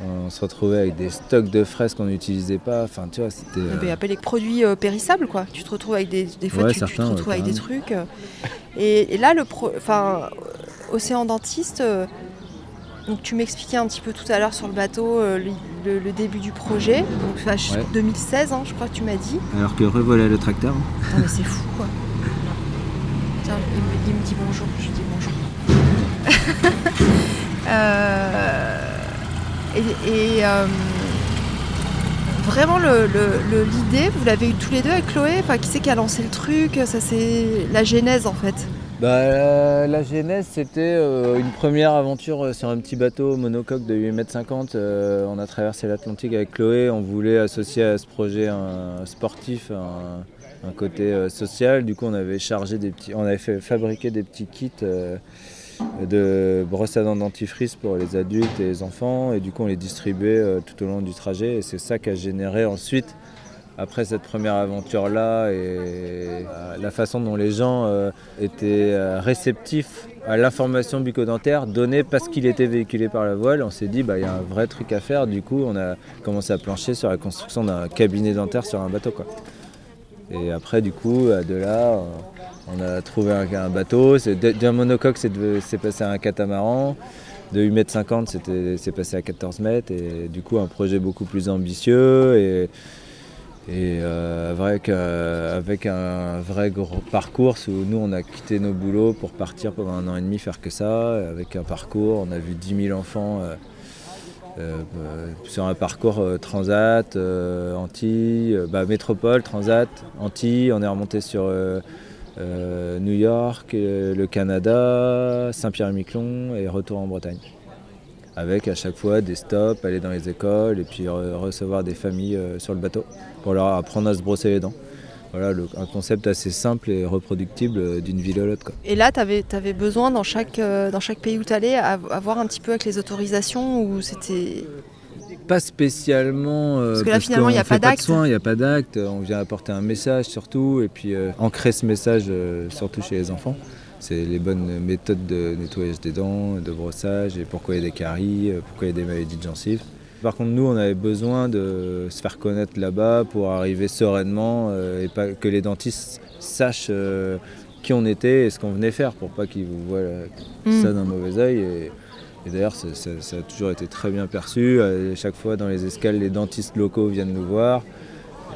On se retrouvait avec des stocks de fraises qu'on n'utilisait pas, enfin tu vois, c'était... Eh euh, appelle les produits euh, périssables quoi. Tu te retrouves avec des, des fois Ouais, tu, tu te ouais, retrouves avec des trucs. euh. Et, et là le pro, enfin Océan Dentiste, euh, donc tu m'expliquais un petit peu tout à l'heure sur le bateau euh, le, le- le début du projet. Donc enfin, je- Ouais. 2016 hein, je crois que tu m'as dit. Alors que revoilà le tracteur. Non mais c'est fou quoi. Tiens, il me, il me dit bonjour, je lui dis bonjour. (laughs) Euh, et euh, vraiment l'idée Vous l'avez eu tous les deux avec Chloé? Enfin, qui c'est qui a lancé le truc? Ça, c'est la genèse en fait. Bah, la, la genèse, c'était euh, une première aventure euh, sur un petit bateau monocoque de 8,50 m. on a traversé l'Atlantique avec Chloé. On voulait associer à ce projet un sportif, un, un côté euh, social. Du coup, on avait chargé des petits, on avait fait fabriquer des petits kits euh, de brosses à dents dentifrice pour les adultes et les enfants. Et du coup, on les distribuait euh, tout au long du trajet. Et c'est ça qui a généré ensuite après cette première aventure-là et euh, la façon dont les gens euh, étaient réceptifs à l'information bucco-dentaire donnée parce qu'il était véhiculé par la voile, on s'est dit bah il y a un vrai truc à faire. Du coup, on a commencé à plancher sur la construction d'un cabinet dentaire sur un bateau quoi. Et après, du coup, de là, a trouvé un, bateau. D'un monocoque, c'est passé à un catamaran. De 8,50 m, c'était- c'est passé à 14 mètres. Et du coup, un projet beaucoup plus ambitieux. Et, et euh, avec, euh, avec un vrai gros parcours où nous, on a quitté nos boulots pour partir pendant un an et demi faire que ça. Avec un parcours, on a vu 10 000 enfants. euh, euh, sur un parcours Transat, Antilles, bah, Métropole, Transat, Antilles, on est remonté sur euh, New York, euh, le Canada, Saint-Pierre-et-Miquelon et retour en Bretagne. Avec à chaque fois des stops, aller dans les écoles et puis re- recevoir des familles euh, sur le bateau pour leur apprendre à se brosser les dents. Voilà un concept assez simple et reproductible d'une ville à l'autre. Et là, tu avais, besoin dans chaque, dans chaque pays où tu allais avoir un petit peu avec les autorisations ou c'était. Pas spécialement. euh, Parce que là, finalement, qu'on il y a fait pas de d'acte. soins, il n'y a pas d'acte. On vient apporter un message surtout et puis euh, ancrer ce message euh, surtout chez les enfants. C'est les bonnes méthodes de nettoyage des dents, de brossage et pourquoi il y a des caries, pourquoi il y a des maladies de gencives. Par contre, nous, on avait besoin de se faire connaître là-bas pour arriver sereinement et pas que les dentistes sachent qui on était et ce qu'on venait faire pour pas qu'ils vous voient Mm. ça d'un mauvais œil. Et, et d'ailleurs, ça, ça- ça a toujours été très bien perçu. Euh, chaque fois, dans les escales, les dentistes locaux viennent nous voir.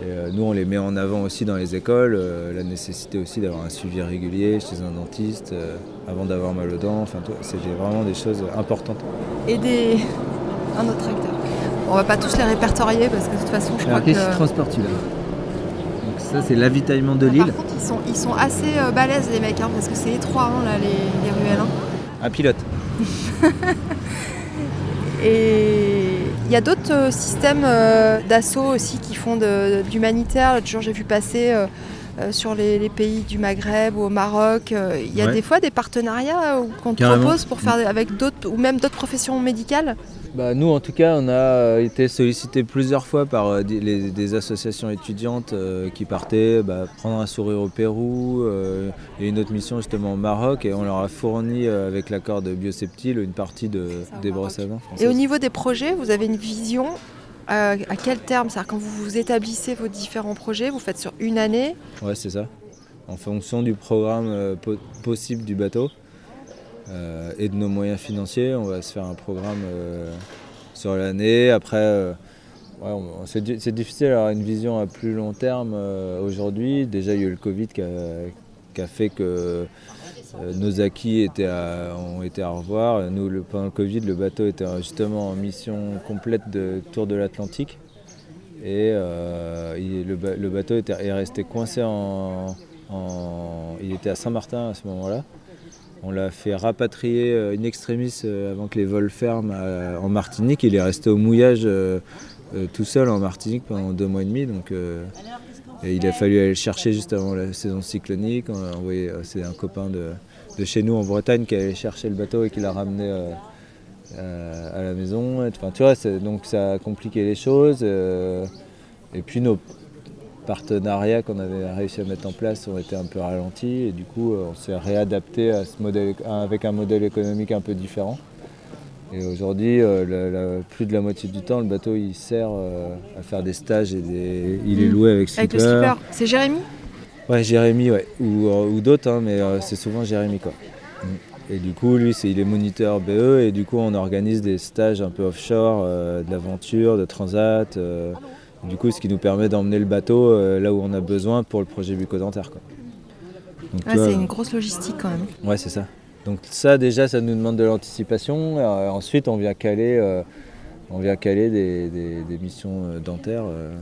Et, euh, nous, on les met en avant aussi dans les écoles. euh, la nécessité aussi d'avoir un suivi régulier chez un dentiste euh, avant d'avoir mal aux dents. Enfin, tout- c'était vraiment des choses importantes. Et des. Un autre acteur. On va pas tous les répertorier parce que de toute façon, je crois Alors, qu'est-ce qui que. transporte là Donc ça, c'est l'avitaillement de Par l'île. contre, ils sont, ils sont assez euh, balèzes les mecs, hein, parce que c'est étroit hein, là, les, les ruelles. hein. Un pilote. (laughs) Et il y a d'autres euh, systèmes euh, d'assaut aussi qui font de. L'autre jour, j'ai vu passer euh, sur les, les pays du Maghreb ou au Maroc. Il y a Ouais. des fois des partenariats qu'on te propose pour faire avec d'autres ou même d'autres professions médicales? Bah, nous, en tout cas, on a euh, été sollicité plusieurs fois par euh, des, les- des associations étudiantes euh, qui partaient bah, prendre un sourire au Pérou euh, et une autre mission justement au Maroc. Et on leur a fourni, avec l'accord de Bioseptile, une partie de, des brosses à dents Et au niveau des projets, vous avez une vision à quel terme? C'est-à-dire quand vous, vous établissez vos différents projets, vous faites sur une année? Ouais, c'est ça. En fonction du programme po- possible du bateau euh, et de nos moyens financiers, on va se faire un programme euh, sur l'année. Après, euh, c'est di- c'est difficile d'avoir une vision à plus long terme aujourd'hui. Déjà, il y a eu le Covid qui a, fait que nos acquis étaient à- ont été à revoir. Nous, pendant le Covid, le bateau était justement en mission complète de tour de l'Atlantique. Et le, ba- le bateau était, est resté coincé en- Il était à Saint-Martin à ce moment-là. On l'a fait rapatrier euh, in extremis euh, avant que les vols ferment à- en Martinique. Il est resté au mouillage euh, euh, tout seul en Martinique pendant deux mois et demi. Donc, euh, il a fallu aller le chercher juste avant la saison cyclonique. Euh, c'est un copain de, chez nous en Bretagne qui allait chercher le bateau et qui l'a ramené euh, euh, à la maison. Enfin, donc ça a compliqué les choses. euh, et puis nos partenariats qu'on avait réussi à mettre en place ont été un peu ralentis. Et du coup, euh, on s'est réadapté à ce modèle, avec un modèle économique un peu différent. Et aujourd'hui, euh, plus de la moitié du temps, le bateau il sert euh, à faire des stages et des- il est Mm. loué avec Avec le skipper. skipper. C'est Jérémy? Ouais, Jérémy, ouais. Ou, ou d'autres, hein, mais c'est souvent Jérémy, quoi. Mm. Et du coup, lui, il est moniteur BE, et du coup, on organise des stages un peu offshore, euh, de l'aventure, de transat. euh, du coup, ce qui nous permet d'emmener le bateau euh, là où on a besoin pour le projet bucco-dentaire, Ouais, C'est une grosse logistique quand même. Ouais, c'est ça. Donc ça, déjà, ça nous demande de l'anticipation. Euh, ensuite, on vient caler, euh, on vient caler des, des- des missions euh, dentaires euh,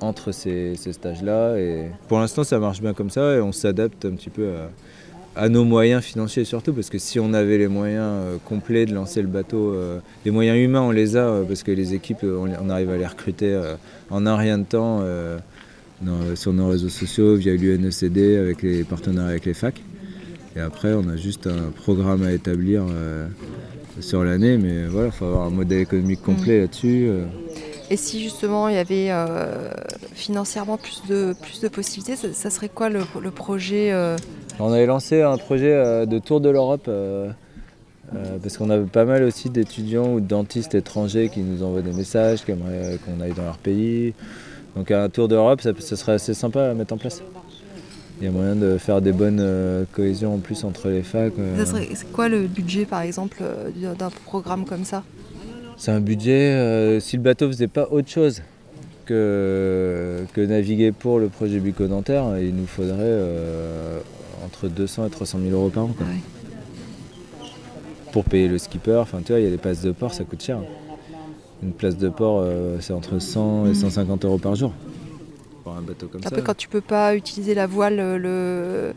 entre ces, ces stages-là. Et pour l'instant, ça marche bien comme ça et on s'adapte un petit peu à, à nos moyens financiers surtout, parce que si on avait les moyens euh, complets de lancer le bateau, euh, les moyens humains, on les a, euh, parce que les équipes, on, arrive à les recruter en un rien de temps dans- sur nos réseaux sociaux, via l'UNECD, avec les partenariats avec les facs. Et après, on a juste un programme à établir sur l'année, mais voilà, il faut avoir un modèle économique complet là-dessus. euh. Et si justement il y avait financièrement plus de, plus de possibilités, ça, ça serait quoi le, le projet On avait lancé un projet euh, de tour de l'Europe euh, euh, parce qu'on avait pas mal aussi d'étudiants ou de dentistes étrangers qui nous envoient des messages, qui aimeraient qu'on aille dans leur pays. Donc un tour d'Europe, ça, ça serait assez sympa à mettre en place. Il y a moyen de faire des bonnes cohésions en plus entre les facs. C'est quoi le budget par exemple d'un- d'un programme comme ça? C'est un budget, euh, si le bateau faisait pas autre chose que, que naviguer pour le projet bucco-dentaire, il nous faudrait euh, entre 200 et 300 000 euros par an. quoi. Pour payer le skipper, enfin tu vois, il y a des places de port, ça coûte cher. Une place de port, euh, c'est entre 100 et Mhm. 150 euros par jour. Pour un bateau comme Après ça. quand tu peux pas utiliser la voile, euh, le...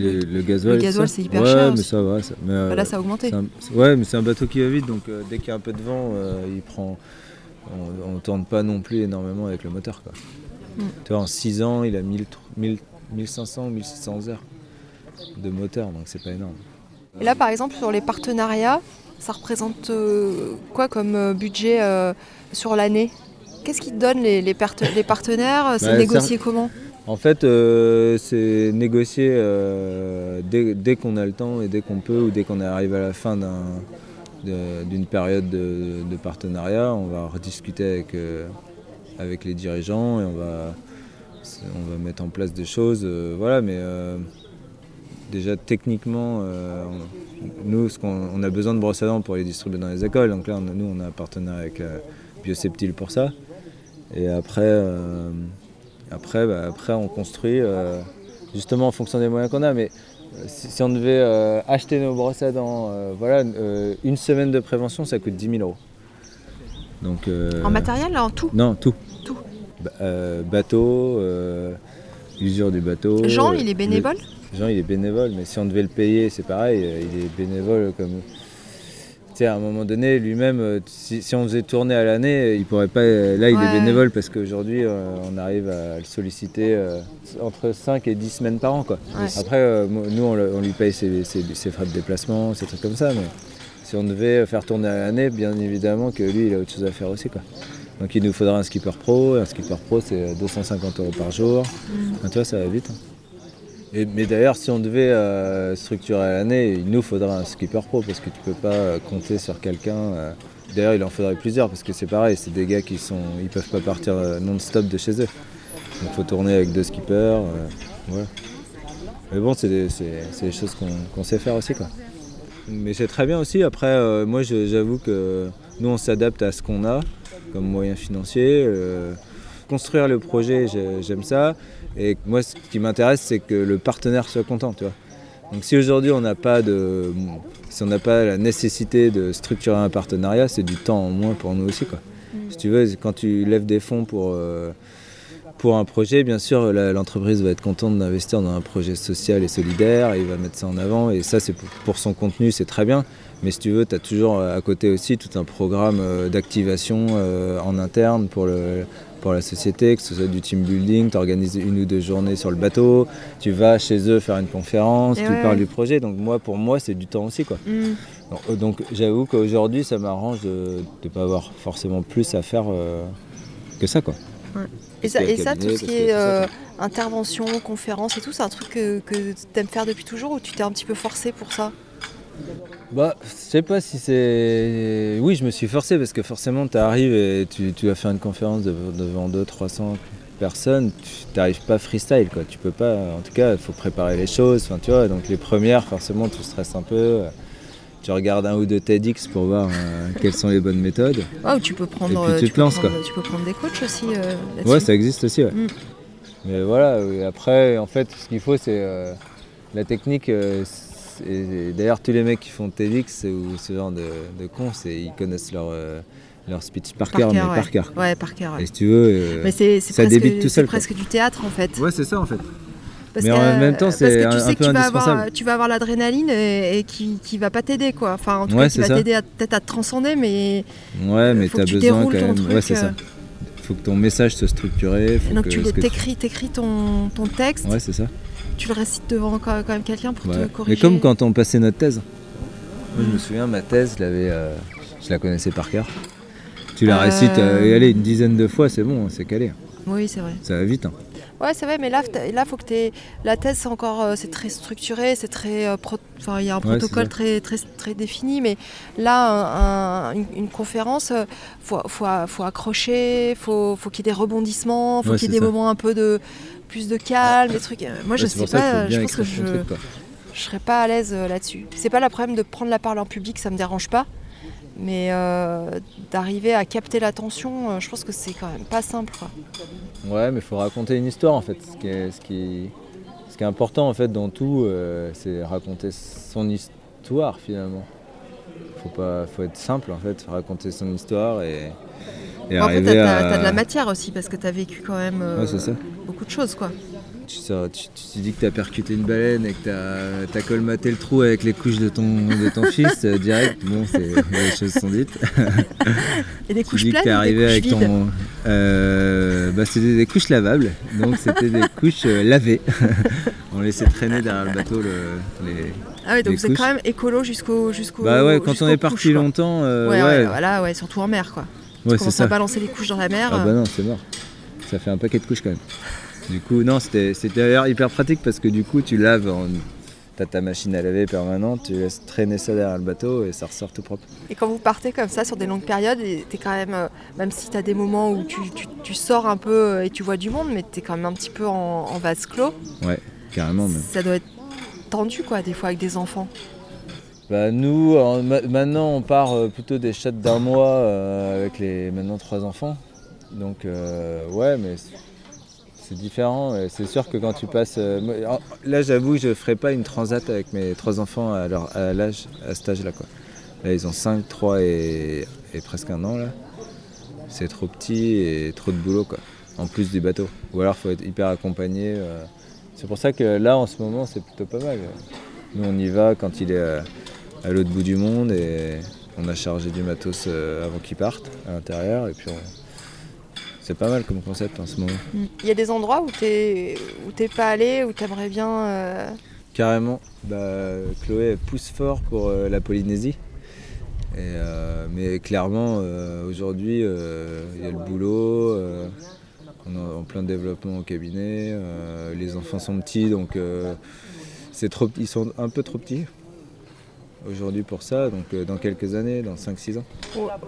Le, le gasoil, Le gasoil, ça. c'est hyper ouais, cher mais aussi. ça va. Ça, mais, euh, Bah là, ça a augmenté. c'est un- c'est- ouais, mais c'est un bateau qui va vite, donc euh, dès qu'il y a un peu de vent, euh, il prend. On, on tourne pas non plus énormément avec le moteur. Quoi. Mm. Tu vois, en 6 ans, il a 1000 1000 1500 ou 1600 heures de moteur, donc c'est pas énorme. Et là par exemple sur les partenariats, ça représente euh, quoi comme euh, budget euh, sur l'année? Qu'est-ce qu'ils te donnent les, les, parte- les partenaires? C'est Bah, négocié comment? En fait, euh, c'est négocier euh, dès, dès qu'on a le temps et dès qu'on peut ou dès qu'on arrive à la fin d'une période de, de partenariat. On va rediscuter avec, euh, avec les dirigeants et on va, on va mettre en place des choses. voilà, mais déjà techniquement, euh, on- nous, ce qu'on on a besoin de brosses à dents pour les distribuer dans les écoles. Donc là, on nous, on a un partenaire avec euh, Bioseptile pour ça. Et après, euh, après, bah, après, on construit euh, justement en fonction des moyens qu'on a. Mais si, si on devait acheter nos brosses à dents, voilà, une semaine de prévention, ça coûte 10 000 euros. Donc, En matériel là, en tout? Non, tout. Tout. Ba- bateau, usure du bateau. Jean, il est le- bénévole? Jean, il est bénévole, mais si on devait le payer, c'est pareil, euh, il est bénévole comme. Tu sais, à un moment donné, lui-même, euh, si, si on faisait tourner à l'année, il pourrait pas. euh, Là, il Ouais. est bénévole parce qu'aujourd'hui, euh, on arrive à le solliciter euh, entre 5 et 10 semaines par an. Quoi. Ouais. Après, euh, nous, on, lui paye ses, ses- ses frais de déplacement, ces trucs comme ça, mais si on devait faire tourner à l'année, bien évidemment que lui, il a autre chose à faire aussi. Quoi. Donc, il nous faudra un skipper pro. Un skipper pro, c'est 250 euros par jour. Mm. Enfin, tu vois, ça va vite. Mais d'ailleurs, si on devait euh, structurer l'année, il nous faudra un skipper pro parce que tu peux pas euh, compter sur quelqu'un. euh. D'ailleurs, il en faudrait plusieurs parce que c'est pareil, c'est des gars qui sont, ils peuvent pas partir non-stop de chez eux. Donc, faut tourner avec deux skippers. Mais bon, c'est des, choses qu'on sait faire aussi, quoi. Mais c'est très bien aussi. Après, moi, j'avoue que nous, on s'adapte à ce qu'on a comme moyen financier. Construire le projet, j'ai- j'aime ça. Et moi, ce qui m'intéresse, c'est que le partenaire soit content, tu vois. Donc si aujourd'hui on n'a pas de, si on n'a pas la nécessité de structurer un partenariat, c'est du temps en moins pour nous aussi, quoi. Si tu veux, quand tu lèves des fonds pour euh, pour un projet, bien sûr, l'entreprise va être contente d'investir dans un projet social et solidaire, et il va mettre ça en avant, et ça, c'est pour, son contenu, c'est très bien. Mais si tu veux, tu as toujours à côté aussi tout un programme euh, d'activation euh, en interne pour, le, pour la société, que ce soit du team building, tu organises une ou deux journées sur le bateau, tu vas chez eux faire une conférence, Et tu ouais, parles du projet. Donc moi, pour moi, c'est du temps aussi. quoi. Mm. Donc, euh, Donc j'avoue qu'aujourd'hui, ça m'arrange de ne pas avoir forcément plus à faire euh, que ça. Quoi. Ouais. Et ça, et ça, tout ce qui est euh, intervention, conférence et tout, c'est un truc que, que tu aimes faire depuis toujours ou tu t'es un petit peu forcé pour ça? Bah, je sais pas si c'est. Oui, je me suis forcé parce que forcément, tu arrives et tu, tu vas faire une conférence devant, devant 200-300 personnes, tu n'arrives pas freestyle, quoi. Tu peux pas. En tout cas, il faut préparer les choses. Enfin, tu vois, donc les premières, forcément, tu stresses un peu. Tu regardes un ou deux TEDx pour voir euh, quelles sont les bonnes méthodes. Ou tu peux prendre, Et puis euh, tu tu te peux lances, prendre- quoi. tu peux prendre des coachs aussi euh. Ouais, ça existe aussi, ouais. Mm. Mais voilà, après, en fait, ce qu'il faut, c'est euh, la technique. Euh, TEDx. Et, et d'ailleurs, tous les mecs qui font TEDx ou ce genre de, de cons, c'est- ils connaissent leur, euh, leur speech par cœur, mais ouais. par cœur. Ouais, par cœur, ouais. Et si tu veux, euh, Mais c'est c'est ça presque, débute tout c'est seul. quoi. presque du théâtre en fait. Ouais, c'est ça en fait. Parce Mais que, en même temps, c'est que un, tu un sais que peu tu vas indispensable. avoir, tu vas avoir l'adrénaline et, et qui, qui va pas t'aider quoi. Enfin, en tout Ouais, cas, qui c'est va t'aider peut-être à te transcender, mais Ouais, mais faut t'as que tu besoin quand même. truc, ouais, c'est euh. ça. Faut que ton message soit structuré. Faut donc que tu que t'écris, t'écris ton, ton texte, Ouais, c'est ça. Tu le récites devant quand quand même quelqu'un pour Ouais. te Mais corriger. comme quand on passait notre thèse. Moi, je me souviens, ma thèse, je, euh, je la connaissais par cœur. Tu la Euh, récites, euh, et allez, une dizaine de fois, c'est bon, c'est calé. Oui, c'est vrai. Ça va vite. hein. Ouais, c'est vrai, mais là, là, faut que t'aies- La thèse, c'est encore, euh, c'est très structuré, c'est très, euh, pro- enfin, il y a un Ouais, protocole très, très, très défini, mais là, un- un- une, une conférence, euh, faut, faut, faut accrocher, faut, faut qu'il y ait des rebondissements, faut Ouais, qu'il y ait des ça. moments un peu de plus de calme, des trucs. Moi, Ouais, je sais pas, je pense que je, je serais pas à l'aise là-dessus. C'est pas le problème de prendre la parole en public, ça me dérange pas. Mais euh, d'arriver à capter l'attention, euh, je pense que c'est quand même pas simple. Quoi. Ouais, mais il faut raconter une histoire en fait. Ce qui est, ce qui, ce qui est important en fait dans tout, euh, c'est raconter son histoire finalement. Faut pas, faut être simple en fait, raconter son histoire et, et Bon, après, arriver t'as, à. t'as de la matière aussi parce que t'as vécu quand même euh, Ouais, c'est ça. beaucoup de choses. quoi. Tu, sors- tu, tu te dis que tu as percuté une baleine et que tu as, colmaté le trou avec les couches de ton, de ton (laughs) fils euh, direct. Bon, les choses sont dites. Et des Tu couches dis que t'es arrivé couches avec ton. Euh, bah, c'était des couches lavables, donc c'était des (laughs) couches euh, lavées. On laissait traîner derrière le bateau le- les. Ah ouais, donc c'est quand même écolo jusqu'au. jusqu'au Bah ouais, quand on est parti couches, longtemps, euh, ouais, ouais. ouais, voilà, ouais, surtout en mer quoi. Ouais, tu commences à balancer les couches dans la mer. Ah bah non, c'est mort. Ça fait un paquet de couches quand même. Du coup, non, c'était d'ailleurs hyper pratique parce que du coup, tu laves, en... t'as ta machine à laver permanente, tu laisses traîner ça derrière le bateau et ça ressort tout propre. Et quand vous partez comme ça sur des longues périodes, t'es quand même, euh, même si t'as des moments où tu, tu- tu sors un peu euh, et tu vois du monde, mais t'es quand même un petit peu en, en vase clos, Ouais, carrément même. ça doit être tendu quoi, des fois avec des enfants. Bah nous, en- ma- maintenant, on part euh, plutôt des chats d'un mois euh, avec les maintenant trois enfants. Donc euh, ouais, mais c'est- différent. et C'est sûr que quand tu passes, euh, là, j'avoue, je ferai pas une transat avec mes trois enfants à leur à cet âge-là. Là, ils ont 5, 3 et, presque un an là. C'est trop petit et trop de boulot quoi. En plus du bateau. Ou alors faut être hyper accompagné. euh. C'est pour ça que là, en ce moment, c'est plutôt pas mal. Nous, on y va quand il est euh, à l'autre bout du monde et on a chargé du matos euh, avant qu'il parte à l'intérieur. Et puis, c'est pas mal comme concept en ce moment. Il y a des endroits où t'es où t'es pas allé, où t'aimerais bien. euh, Carrément, bah, Chloé pousse fort pour euh, la Polynésie. Et, euh, mais clairement, aujourd'hui, il y a le boulot, on est en plein développement au cabinet, les enfants sont petits, donc c'est trop, ils sont un peu trop petits aujourd'hui pour ça, donc euh, dans quelques années, dans 5-6 ans.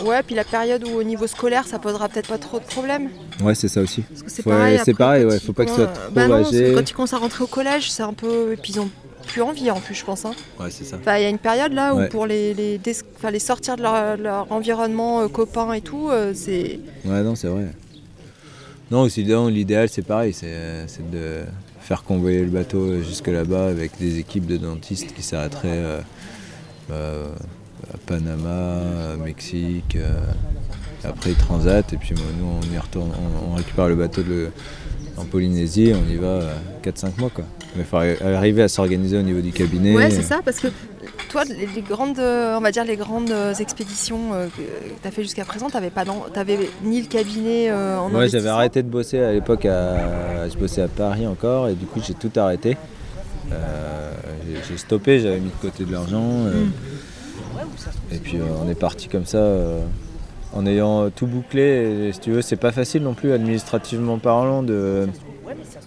Ouais, puis la période où au niveau scolaire ça posera peut-être pas trop de problèmes. Ouais, c'est ça aussi. C'est pareil, c'est après, pareil, ouais, faut pas que ce soit trop bah non, parce que âgé. Quand ils commencent à rentrer au collège, c'est un peu. Et puis ils ont plus envie en plus, je pense. hein. Ouais, c'est ça. Enfin, il y a une période là où Ouais. pour les, les, enfin, les sortir de leur, leur environnement euh, copain et tout, euh, c'est. Ouais, non, c'est vrai. Non, l'idéal, c'est pareil, c'est c'est de faire convoyer le bateau jusque là-bas avec des équipes de dentistes qui s'arrêteraient euh, bah, à Panama, à Mexique. euh, après, ils transatent, et puis bah, nous, on y retourne, on, on récupère le bateau de, en Polynésie, on y va euh, 4-5 mois, quoi. Mais il faut arri- arriver à s'organiser au niveau du cabinet. Ouais, c'est ça, parce que toi, les, les grandes, euh, on va dire les grandes euh, expéditions euh, que tu as fait jusqu'à présent, pas, dans- t'avais ni le cabinet euh, en Ouais, j'avais arrêté de bosser à l'époque, à... je bossais à Paris encore, et du coup j'ai tout arrêté. Euh, j'ai- stoppé, j'avais mis de côté de l'argent. euh, Et puis euh, on est parti comme ça, en ayant tout bouclé. Et, si tu veux, c'est pas facile non plus administrativement parlant de,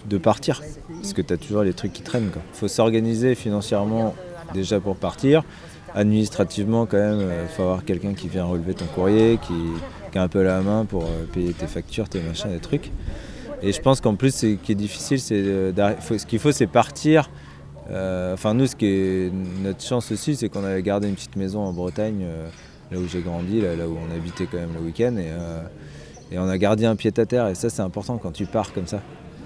de partir. Parce que tu as toujours les trucs qui traînent. Il faut s'organiser financièrement déjà pour partir. Administrativement, quand même, il faut avoir quelqu'un qui vient relever ton courrier, qui, qui a un peu la main pour payer tes factures, tes machins, des trucs. Et je pense qu'en plus, ce qui est difficile, c'est ce qu'il faut, c'est partir. Euh, enfin, nous, ce qui est notre chance aussi, c'est qu'on avait gardé une petite maison en Bretagne, euh, là où j'ai grandi, là, là où on habitait quand même le week-end, et, euh, et on a gardé un pied à terre. Et ça, c'est important quand tu pars comme ça.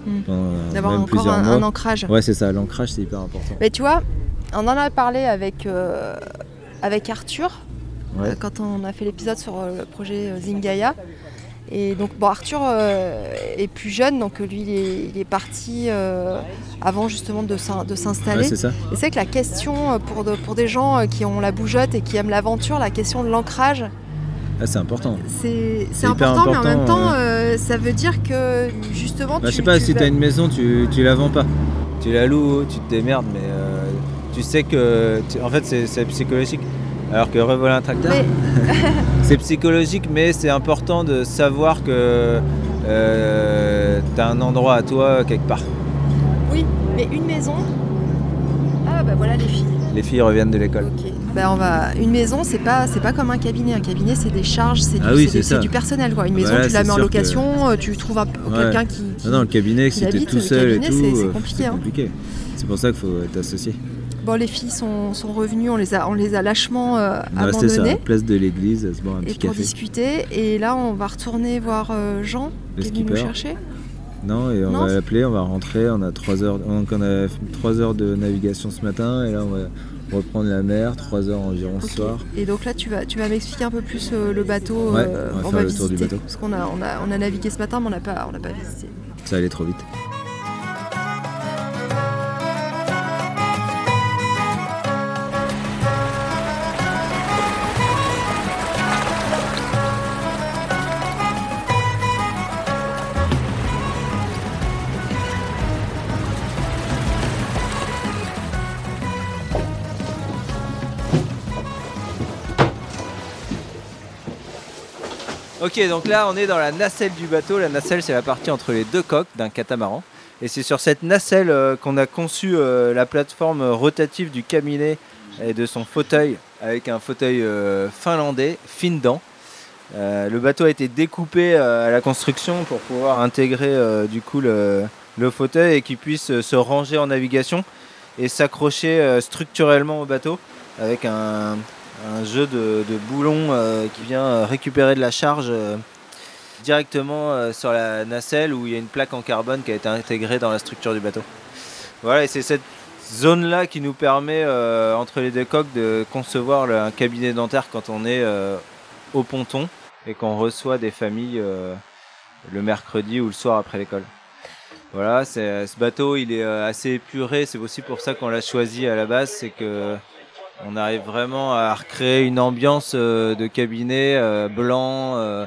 Mm. Euh, D'avoir encore plusieurs un- ancrage. Ouais, c'est ça. L'ancrage, c'est hyper important. Mais tu vois, On en a parlé avec, euh, avec Arthur Ouais. euh, quand on a fait l'épisode sur euh, le projet Zingaya. Et donc, bon, Arthur euh, est plus jeune, donc lui, il est, il est parti euh, avant justement de s'in- de s'installer. Ouais, c'est ça. Et c'est que la question euh, pour, de- pour des gens euh, qui ont la bougeotte et qui aiment l'aventure, la question de l'ancrage, Ah, c'est important. c'est hyper important, mais en même important, temps, euh, ça veut dire que justement, Bah, tu, je sais pas, tu si vas- t'as une maison, tu, tu la vends pas. Tu la loues, tu te démerdes, mais euh, tu sais que. tu- en fait, c'est psychologique. Alors que revoler un tracteur, (laughs) c'est psychologique, mais c'est important de savoir que euh, t'as un endroit à toi quelque part. Oui, mais une maison. Ah bah voilà les filles. Les filles reviennent de l'école. Bah on va. Une maison, c'est pas c'est pas comme un cabinet. Un cabinet, c'est des charges, c'est du, Ah oui, c'est des- du personnel quoi. Une maison, Voilà, tu la mets en que- location, euh, tu trouves un- Ouais. quelqu'un qui, qui- Non, non, le cabinet, qui si t'es tout seul et tout, c'est- euh, compliqué, c'est hein. compliqué. C'est pour ça qu'il faut être associé. Bon, les filles sont, sont revenues, on les a, on les a lâchement euh, On va rester sur la abandonnées. place de l'église à se boire un Et petit pour café. discuter. Et là, on va retourner voir euh, Jean, Le qui est venu nous skipper. chercher. Non, et on Non, va l'appeler, on va rentrer, on a 3 heures, donc on a fait 3 heures de navigation ce matin et là on va reprendre la mer, 3 heures environ ce soir. Et donc là, tu vas, tu vas m'expliquer un peu plus euh, le bateau. Ouais, euh, on va faire le tour du bateau. Parce qu'on a, on a, on a navigué ce matin, mais on n'a pas, on n'a pas visité. Ça allait trop vite. Ok, donc là on est dans la nacelle du bateau. La nacelle c'est la partie entre les deux coques d'un catamaran. Et c'est sur cette nacelle euh, qu'on a conçu euh, la plateforme rotative du cabinet et de son fauteuil avec un fauteuil euh, finlandais, Findan. Euh, le bateau a été découpé à la construction pour pouvoir intégrer du coup le, fauteuil et qu'il puisse se ranger en navigation et s'accrocher structurellement au bateau avec un, un jeu de, de boulons euh, qui vient euh, récupérer de la charge euh, directement sur la nacelle où il y a une plaque en carbone qui a été intégrée dans la structure du bateau. Voilà, et c'est cette zone-là qui nous permet, entre les deux coques, de concevoir un cabinet dentaire quand on est au ponton et qu'on reçoit des familles le mercredi ou le soir après l'école. Voilà, ce bateau, il est assez épuré. C'est aussi pour ça qu'on l'a choisi à la base, c'est que on arrive vraiment à recréer une ambiance euh, de cabinet euh, blanc, euh,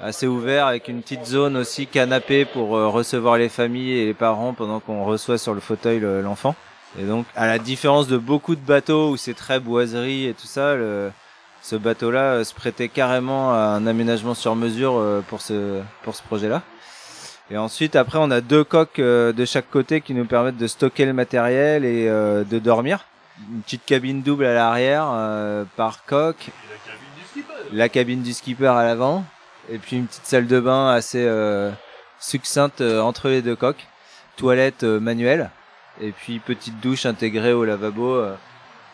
assez ouvert, avec une petite zone aussi canapé pour recevoir les familles et les parents pendant qu'on reçoit sur le fauteuil le- l'enfant. Et donc, à la différence de beaucoup de bateaux où c'est très boiserie et tout ça, le- ce bateau-là se prêtait carrément à un aménagement sur mesure pour ce, pour ce projet-là. Et ensuite, après, on a deux coques de chaque côté qui nous permettent de stocker le matériel et de dormir. Une petite cabine double à l'arrière euh, par coque. La cabine du skipper à l'avant. Et puis une petite salle de bain assez euh, succincte euh, entre les deux coques. Toilette manuelle. Et puis petite douche intégrée au lavabo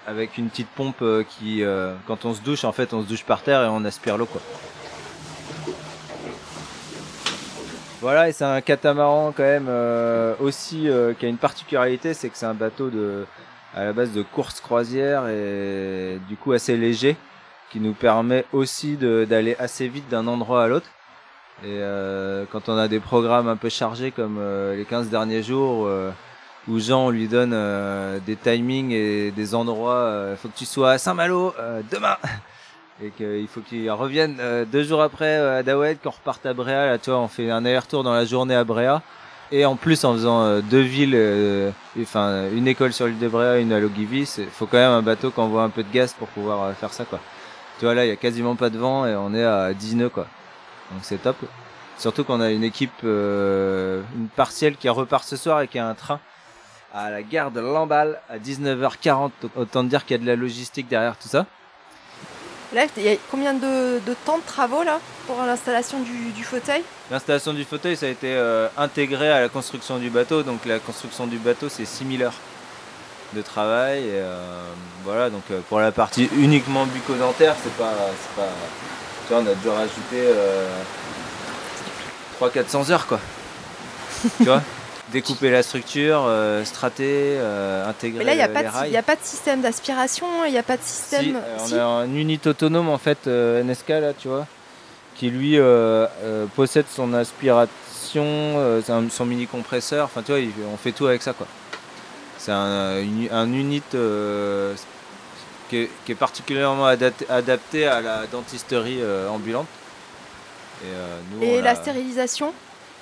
avec une petite pompe qui, quand on se douche, en fait, on se douche par terre et on aspire l'eau. Voilà, et c'est un catamaran quand même aussi qui a une particularité, c'est que c'est un bateau de à la base de course croisière et du coup assez léger, qui nous permet aussi d'aller assez vite d'un endroit à l'autre. Et euh, quand on a des programmes un peu chargés comme euh, les 15 derniers jours, euh, où Jean lui donne euh, des timings et des endroits, il faut que tu sois à Saint-Malo euh, demain (laughs) et qu'il faut qu'il revienne euh, deux jours après euh, à Daoued, qu'on reparte à Bréa. Là, tu vois, on fait un aller-retour dans la journée à Bréa. Et en plus, en faisant euh, deux villes, euh, enfin une école sur l'île de Bréa, une à Logivi, il faut quand même un bateau qui envoie un peu de gaz pour pouvoir euh, faire ça, quoi. Tu vois, là, il y a quasiment pas de vent et on est à 10 nœuds, quoi. Donc c'est top. Surtout qu'on a une équipe, euh, une partielle qui repart ce soir et qui a un train à la gare de Lamballe à 19h40. Autant dire qu'il y a de la logistique derrière tout ça. Là, il y a combien de, de temps de travaux là pour l'installation du, du fauteuil? L'installation du fauteuil, ça a été euh, intégré à la construction du bateau. Donc la construction du bateau, c'est 6000 heures de travail. Et, euh, voilà, donc euh, pour la partie uniquement bucco-dentaire, c'est pas, c'est pas. Tu vois, on a dû rajouter euh, 300-400 heures, quoi. tu vois? (laughs) découper la structure, euh, strater, euh, intégrer Mais là, il n'y a, pas de- a pas système d'aspiration, il n'y a pas de système. Si, on si. a un unit autonome en fait euh, NSK là, tu vois, qui lui euh, possède son aspiration, son mini compresseur. Enfin, tu vois, il- on fait tout avec ça quoi. C'est un, uni- un unit qui, est, qui est particulièrement adapté, à la dentisterie ambulante. Et, euh, nous, Et on la l'a- stérilisation?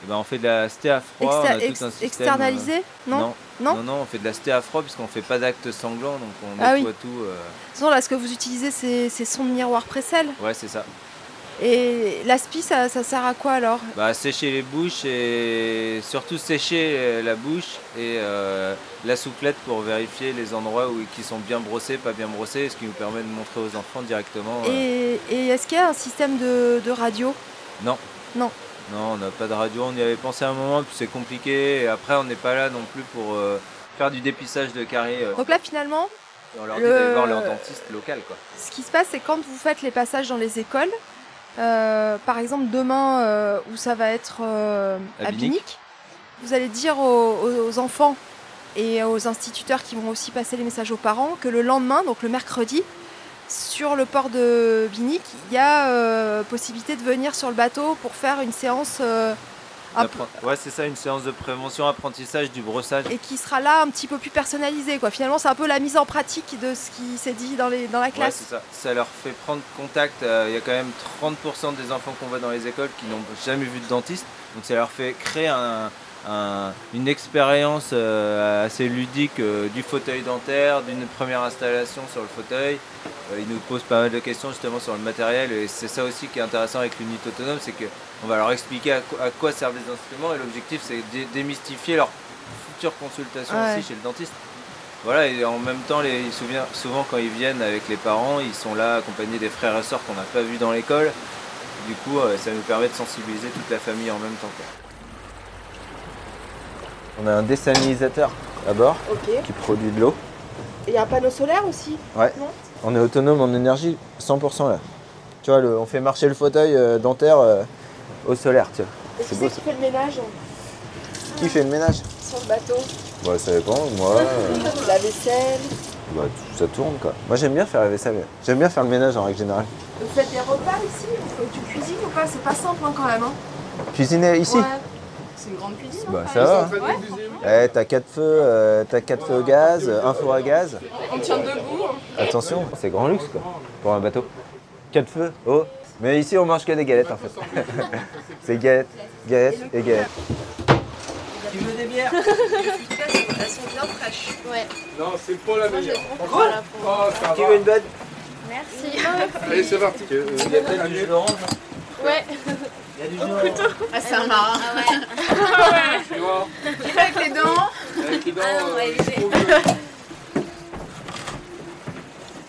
Eh ben, on fait de la sté à froid. On a tout un système, externalisé Non non Non non, non, on fait de la sté à froid puisqu'on fait pas d'acte sanglant, donc on Ah oui. nettoie tout. euh, De toute façon, là, ce que vous utilisez, c'est son miroir Pressel. Ouais, c'est ça. Et l'aspi, ça, ça sert à quoi alors? Bah, sécher les bouches et surtout sécher euh, la bouche et euh, la souplette pour vérifier les endroits où, qui sont bien brossés, pas bien brossés, ce qui nous permet de montrer aux enfants directement. euh, Et, et est-ce qu'il y a un système de, de radio? Non, Non. Non, on n'a pas de radio, on y avait pensé un moment, puis c'est compliqué. Et après, on n'est pas là non plus pour euh, faire du dépissage de caries. euh. Donc là, finalement, on leur dit le- d'aller voir leur dentiste local. Quoi. ce qui se passe, c'est quand vous faites les passages dans les écoles, euh, par exemple demain euh, où ça va être euh, À à Binic. Binic, vous allez dire aux, aux- aux enfants et aux instituteurs qui vont aussi passer les messages aux parents que le lendemain, donc le mercredi, sur le port de Binic, il y a euh, possibilité de venir sur le bateau pour faire une séance euh, Ouais, c'est ça, une séance de prévention, apprentissage du brossage. et qui sera là un petit peu plus personnalisée. Quoi. Finalement, c'est un peu la mise en pratique de ce qui s'est dit dans, les, dans la Ouais, classe. c'est ça. Ça leur fait prendre contact. euh, Il y a quand même 30% des enfants qu'on voit dans les écoles qui n'ont jamais vu de dentiste. Donc ça leur fait créer un- un- une expérience euh, assez ludique euh, du fauteuil dentaire, d'une première installation sur le fauteuil. Euh, ils nous posent pas mal de questions justement sur le matériel et c'est ça aussi qui est intéressant avec l'unité autonome, c'est qu'on va leur expliquer à quoi, à quoi servent les instruments et l'objectif c'est de dé- démystifier leur future consultation Ouais. aussi chez le dentiste. Voilà, et en même temps, les, ils souviennent- souvent quand ils viennent avec les parents, ils sont là accompagnés des frères et sœurs qu'on n'a pas vus dans l'école. Du coup, euh, ça nous permet de sensibiliser toute la famille en même temps. quoi. On a un désalinisateur à bord qui produit de l'eau. Et il y a un panneau solaire aussi Ouais. Non? On est autonome en énergie 100% là. Tu vois, le- on fait marcher le fauteuil euh, dentaire euh, au solaire, tu vois. Et C'est qui beau ça. qui fait le ménage Qui fait le ménage? Sur le bateau Bah ça dépend, moi. euh, La vaisselle bah, ça tourne quoi. Moi j'aime bien faire la vaisselle. J'aime bien faire le ménage en règle générale. Vous faites des repas ici? Tu cuisines ou pas? C'est pas simple hein, quand même. Hein. Cuisiner ici? Ouais. C'est une grande cuisine. Bah ça va. Eh, t'as quatre feux, euh, t'as quatre feux au gaz, un four à gaz. On tient debout. Attention, c'est grand luxe quoi, pour un bateau. Quatre feux, oh. Mais ici on mange que des galettes en fait. (laughs) c'est galettes, galettes et galettes. Tu veux des bières? (laughs) Elles sont bien fraîches. Ouais. Non, c'est pas la meilleure. Quoi? Oh, va. veut une bonne? Merci. Allez, c'est parti. Il y a peut-être du jus d'orange? Ouais. Il y a du jus d'orange. Ah, c'est un marin. Ah ouais. Tu vois, Avec les dents. avec les dents, Ah non, euh, ouais.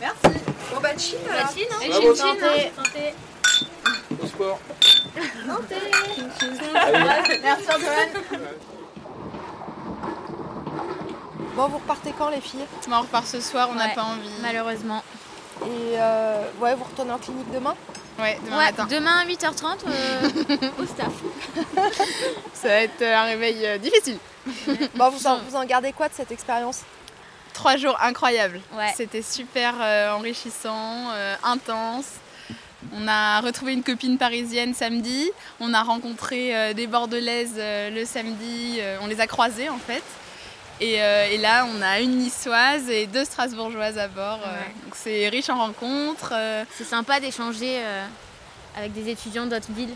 Merci. Bon bah chill alors. Facile, hein Ah, J'ai bon. tenté. tenté. Au sport. Tenté. Merci Antoine. Bon, vous repartez quand les filles? Bon, on repart ce soir, on n'a Ouais. pas envie. Malheureusement. Et euh, ouais, vous retournez en clinique demain? Ouais, demain Ouais, matin. demain à 8h30 euh, (laughs) au staff. (laughs) Ça va être euh, un réveil euh, difficile. Bon, vous en, vous en gardez quoi de cette expérience? Trois jours incroyables. Ouais. C'était super euh, enrichissant, euh, intense. On a retrouvé une copine parisienne samedi. On a rencontré euh, des Bordelaises euh, le samedi. Euh, on les a croisées en fait. Et, euh, et là, on a une niçoise et deux strasbourgeoises à bord. euh, donc c'est riche en rencontres. euh, C'est sympa d'échanger avec des étudiants d'autres villes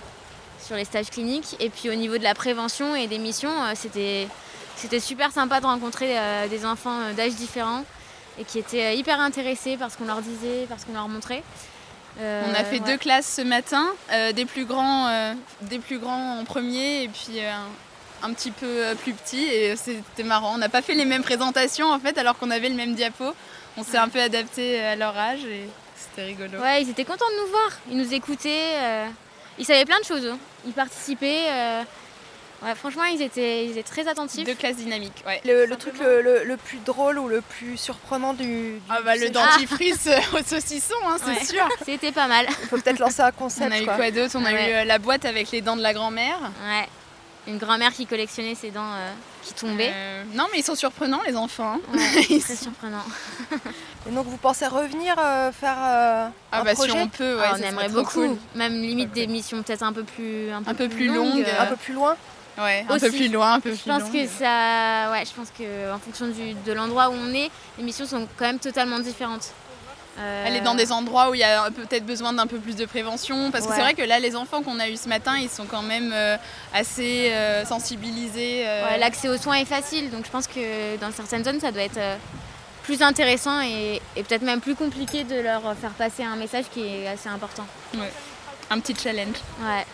sur les stages cliniques. Et puis au niveau de la prévention et des missions, c'était, c'était super sympa de rencontrer des enfants d'âges différents et qui étaient hyper intéressés par ce qu'on leur disait, par ce qu'on leur montrait. On a fait ouais. deux classes ce matin, des, plus grands, des plus grands en premier et puis un, petit peu euh, plus petits et c'était marrant. On n'a pas fait les mêmes présentations en fait alors qu'on avait le même diapo. On s'est un peu adapté à leur âge et c'était rigolo. Ouais, ils étaient contents de nous voir. Ils nous écoutaient. euh, ils savaient plein de choses. eux. Ils participaient. euh, ouais, franchement, ils étaient, ils étaient très attentifs. Deux classes dynamiques, ouais. Le, le truc le, le- le plus drôle ou le plus surprenant du. du Ah bah du le dentifrice (laughs) au saucisson, hein, c'est Ouais. sûr. (laughs) C'était pas mal. Il faut peut-être lancer un concept. On a eu quoi. d'autre? On a Ouais. eu euh, la boîte avec les dents de la grand-mère. Ouais. Une grand-mère qui collectionnait ses dents euh, qui tombaient. Euh, non, mais ils sont surprenants, les enfants. hein. Ouais, (laughs) très surprenant. (laughs) Et donc vous pensez revenir euh, faire euh, Ah un bah, si projet on peut, ouais, Ah, on aimerait beaucoup. cool. Même limite des missions peut-être un peu plus un peu, Un peu plus longues, euh, un peu plus loin Ouais, un peu plus loin, un peu Je plus pense long. que ça, ouais, je pense que en fonction du, de l'endroit où on est, les missions sont quand même totalement différentes. Euh, Aller dans des endroits où il y a peut-être besoin d'un peu plus de prévention. Parce que c'est vrai que là, les enfants qu'on a eus ce matin, ils sont quand même euh, assez euh, sensibilisés. euh, Ouais, L'accès aux soins est facile, donc je pense que dans certaines zones, ça doit être euh, plus intéressant et, et peut-être même plus compliqué de leur faire passer un message qui est assez important. Ouais. Un petit challenge. Ouais.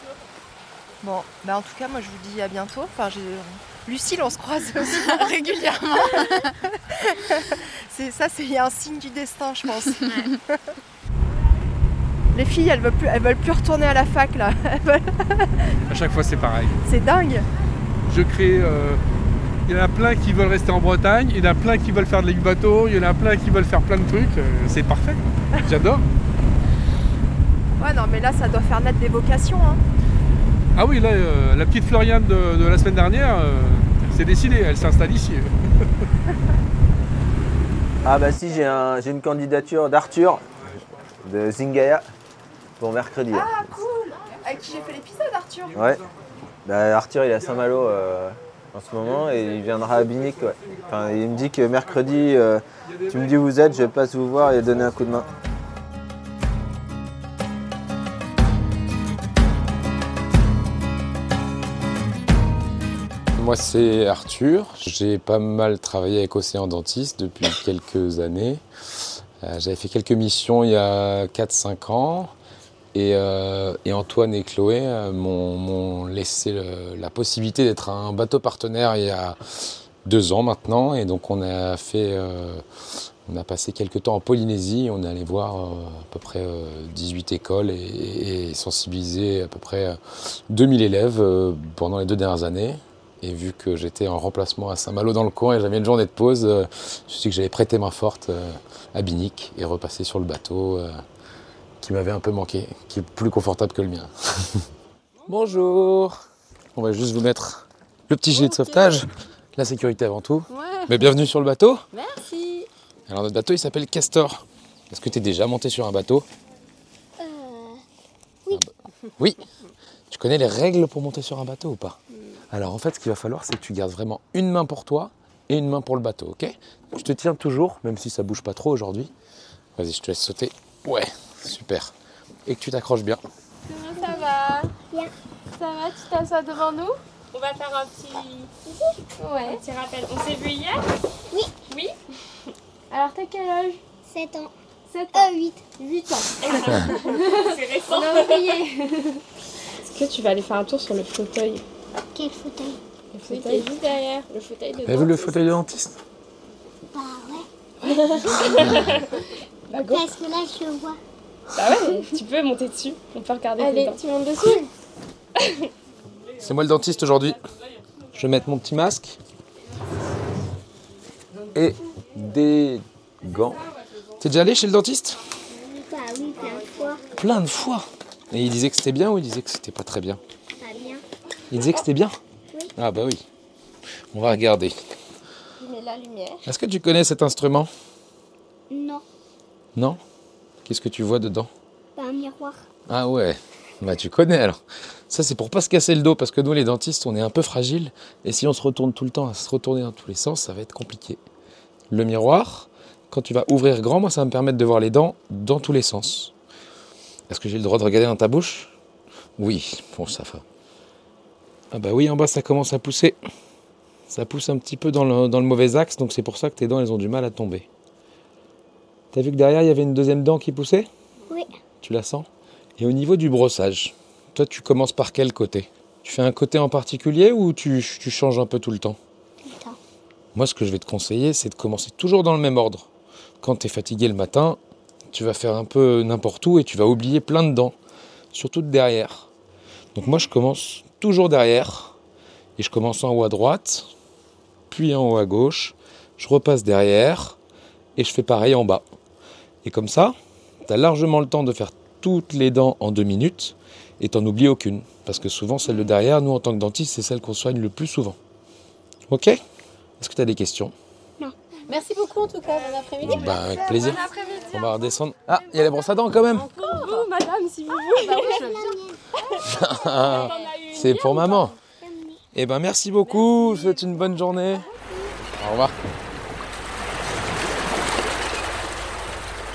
Bon, bah en tout cas, moi je vous dis à bientôt. Enfin, j'ai... Lucille, on se croise aussi (laughs) régulièrement. (laughs) c'est ça, c'est un signe du destin, je pense. (laughs) Les filles, elles veulent plus, elles veulent plus retourner à la fac là. Veulent- À chaque fois, c'est pareil. C'est dingue. Je crée. euh, Il y en a plein qui veulent rester en Bretagne, il y en a plein qui veulent faire de la bateau, il y en a plein qui veulent faire plein de trucs. euh, C'est parfait. J'adore. Ouais, non, mais là, ça doit faire naître des vocations. Hein. Ah oui, là, euh, la petite Floriane de, de la semaine dernière, euh, c'est décidé, elle s'installe ici. (laughs) Ah bah si, j'ai un, j'ai une candidature d'Arthur de Zingaya pour mercredi. là. Ah, cool Avec qui j'ai fait l'épisode, Arthur? Ouais. Bah, Arthur, il est à Saint-Malo euh, en ce moment et il viendra à Binic. Ouais. Enfin, il me dit que mercredi, euh, tu me dis où vous êtes, je passe vous voir et donner un coup de main. Moi, c'est Arthur. J'ai pas mal travaillé avec Océan Dentiste depuis (coughs) quelques années. Euh, J'avais fait quelques missions il y a 4-5 ans. Et, euh, et Antoine et Chloé euh, m'ont laissé la possibilité d'être un bateau partenaire il y a deux ans maintenant. Et donc, on a fait. on a passé quelques temps en Polynésie, on est allé voir à peu près euh, 18 écoles et, sensibiliser à peu près euh, 2000 élèves pendant les deux dernières années. Et vu que j'étais en remplacement à Saint-Malo dans le coin et j'avais une journée de pause, euh, je me suis dit que j'allais prêter main forte euh, à Binic et repasser sur le bateau euh, qui m'avait un peu manqué, qui est plus confortable que le mien. (laughs) Bonjour On va juste vous mettre le petit gilet de sauvetage, la sécurité avant tout. Ouais. Mais bienvenue sur le bateau. Merci. Alors notre bateau il s'appelle Castor. Est-ce que tu es déjà monté sur un bateau? Oui. Oui. Tu connais les règles pour monter sur un bateau ou pas? Alors en fait ce qu'il va falloir c'est que tu gardes vraiment une main pour toi et une main pour le bateau, ok? Je te tiens toujours, même si ça bouge pas trop aujourd'hui. Vas-y, je te laisse sauter. Ouais, super. Et que tu t'accroches bien. Comment ça va? Bien. Ça va, tu t'assois devant nous? On va faire un petit, Ouais. un petit rappel. On s'est vu hier? Oui. Oui? Alors t'as quel âge? 7 ans. 7 ans. 8. 8 ans. (laughs) C'est récent. On a oublié. Est-ce que tu vas aller faire un tour sur le fauteuil? Quel fauteuil Le fauteuil juste derrière. Le fauteuil de Avez-vous le fauteuil de dentiste Bah ouais. (laughs) Bah go. Parce que là, je le vois. Bah ouais, tu peux monter dessus. On peut regarder Allez, tu montes dessus C'est moi le dentiste aujourd'hui. Je vais mettre mon petit masque. Et des gants. T'es déjà allé chez le dentiste Bah oui, plein de fois. Plein de fois. Et il disait que c'était bien ou il disait que c'était pas très bien? Il disait que c'était bien Oui. Ah bah oui. On va regarder. La lumière. Est-ce que tu connais cet instrument? Non. Non? Qu'est-ce que tu vois dedans? Pas un miroir. Ah ouais, bah tu connais alors. Ça c'est pour pas se casser le dos parce que nous les dentistes on est un peu fragiles et si on se retourne tout le temps à se retourner dans tous les sens ça va être compliqué. Le miroir, quand tu vas ouvrir grand, moi ça va me permettre de voir les dents dans tous les sens. Est-ce que j'ai le droit de regarder dans ta bouche? Oui, bon ça va. Ah bah oui en bas ça commence à pousser. Ça pousse un petit peu dans le, dans le mauvais axe donc c'est pour ça que tes dents elles ont du mal à tomber. T'as vu que derrière il y avait une deuxième dent qui poussait? Oui. tu la sens? Et au niveau du brossage, toi tu commences par quel côté? Tu fais un côté en particulier ou tu, tu changes un peu tout le temps? Tout le temps. Moi ce que je vais te conseiller c'est de commencer toujours dans le même ordre. Quand tu es fatigué le matin, tu vas faire un peu n'importe où et tu vas oublier plein de dents, surtout de derrière. Donc moi je commence toujours derrière et je commence en haut à droite, puis en haut à gauche, je repasse derrière et je fais pareil en bas. Et comme ça, tu as largement le temps de faire toutes les dents en deux minutes. et t'en oublies aucune. Parce que souvent, celle de derrière, nous en tant que dentiste, c'est celle qu'on soigne le plus souvent. Ok? Est-ce que tu as des questions? Merci beaucoup en tout cas, bon après-midi. Bah, avec plaisir. On va redescendre. Ah, il y a la brosse à dents quand même Vous, madame, si vous voulez. Bah oui, je viens. (laughs) C'est pour maman. Eh ben merci beaucoup, je vous souhaite une bonne journée. Au revoir.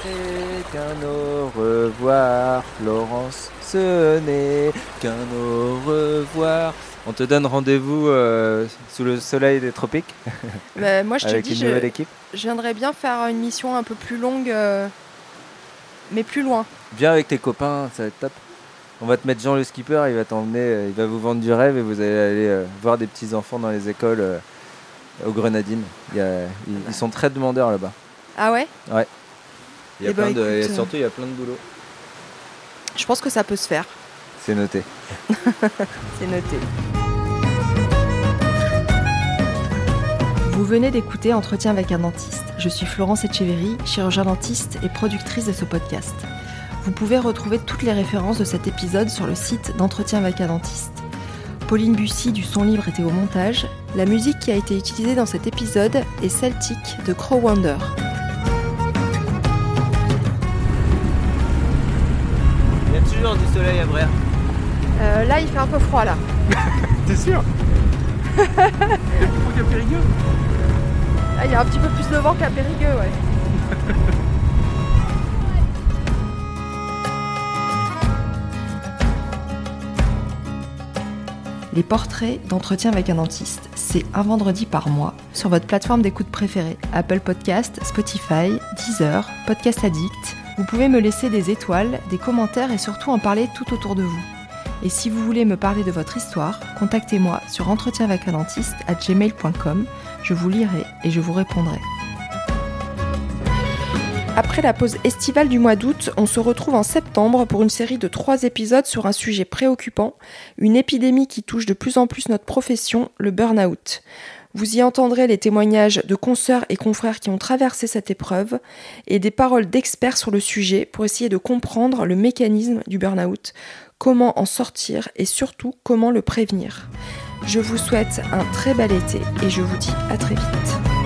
Et qu'un au revoir, Florence, ce n'est qu'un au revoir. On te donne rendez-vous euh, sous le soleil des tropiques Mais moi, je te avec dis, une je, nouvelle équipe. je viendrais bien faire une mission un peu plus longue, euh, mais plus loin. Viens avec tes copains, ça va être top. On va te mettre Jean le skipper, il va t'emmener, euh, il va vous vendre du rêve et vous allez aller euh, voir des petits enfants dans les écoles euh, aux Grenadines. Il y a- ils, ils sont très demandeurs là-bas. Ah ouais? Ouais. Il y a Eh ben, plein de, et écoute, surtout il y a plein de boulot. Je pense que ça peut se faire. C'est noté. (laughs) C'est noté. Vous venez d'écouter Entretien avec un dentiste. Je suis Florence Etcheverry, chirurgien dentiste et productrice de ce podcast. Vous pouvez retrouver toutes les références de cet épisode sur le site d'Entretien avec un dentiste. Pauline Bussy du son libre était au montage. La musique qui a été utilisée dans cet épisode est Celtic de Crow Wonder. Il y a toujours du soleil à Bréa. Euh, là, il fait un peu froid là. (laughs) T'es sûr? Il y a plus froid qu'à Périgueux? Ah, il y a un petit peu plus de vent qu'à Périgueux, ouais. (laughs) Les portraits d'entretien avec un dentiste, c'est un vendredi par mois sur votre plateforme d'écoute préférée, Apple Podcast, Spotify, Deezer, Podcast Addict. Vous pouvez me laisser des étoiles, des commentaires et surtout en parler tout autour de vous. Et si vous voulez me parler de votre histoire, contactez-moi sur entretien. Je vous lirai et je vous répondrai. Après la pause estivale du mois d'août, on se retrouve en septembre pour une série de trois épisodes sur un sujet préoccupant, une épidémie qui touche de plus en plus notre profession, le burn-out. Vous y entendrez les témoignages de consoeurs et confrères qui ont traversé cette épreuve et des paroles d'experts sur le sujet pour essayer de comprendre le mécanisme du burn-out, comment en sortir et surtout comment le prévenir. Je vous souhaite un très bel été et je vous dis à très vite.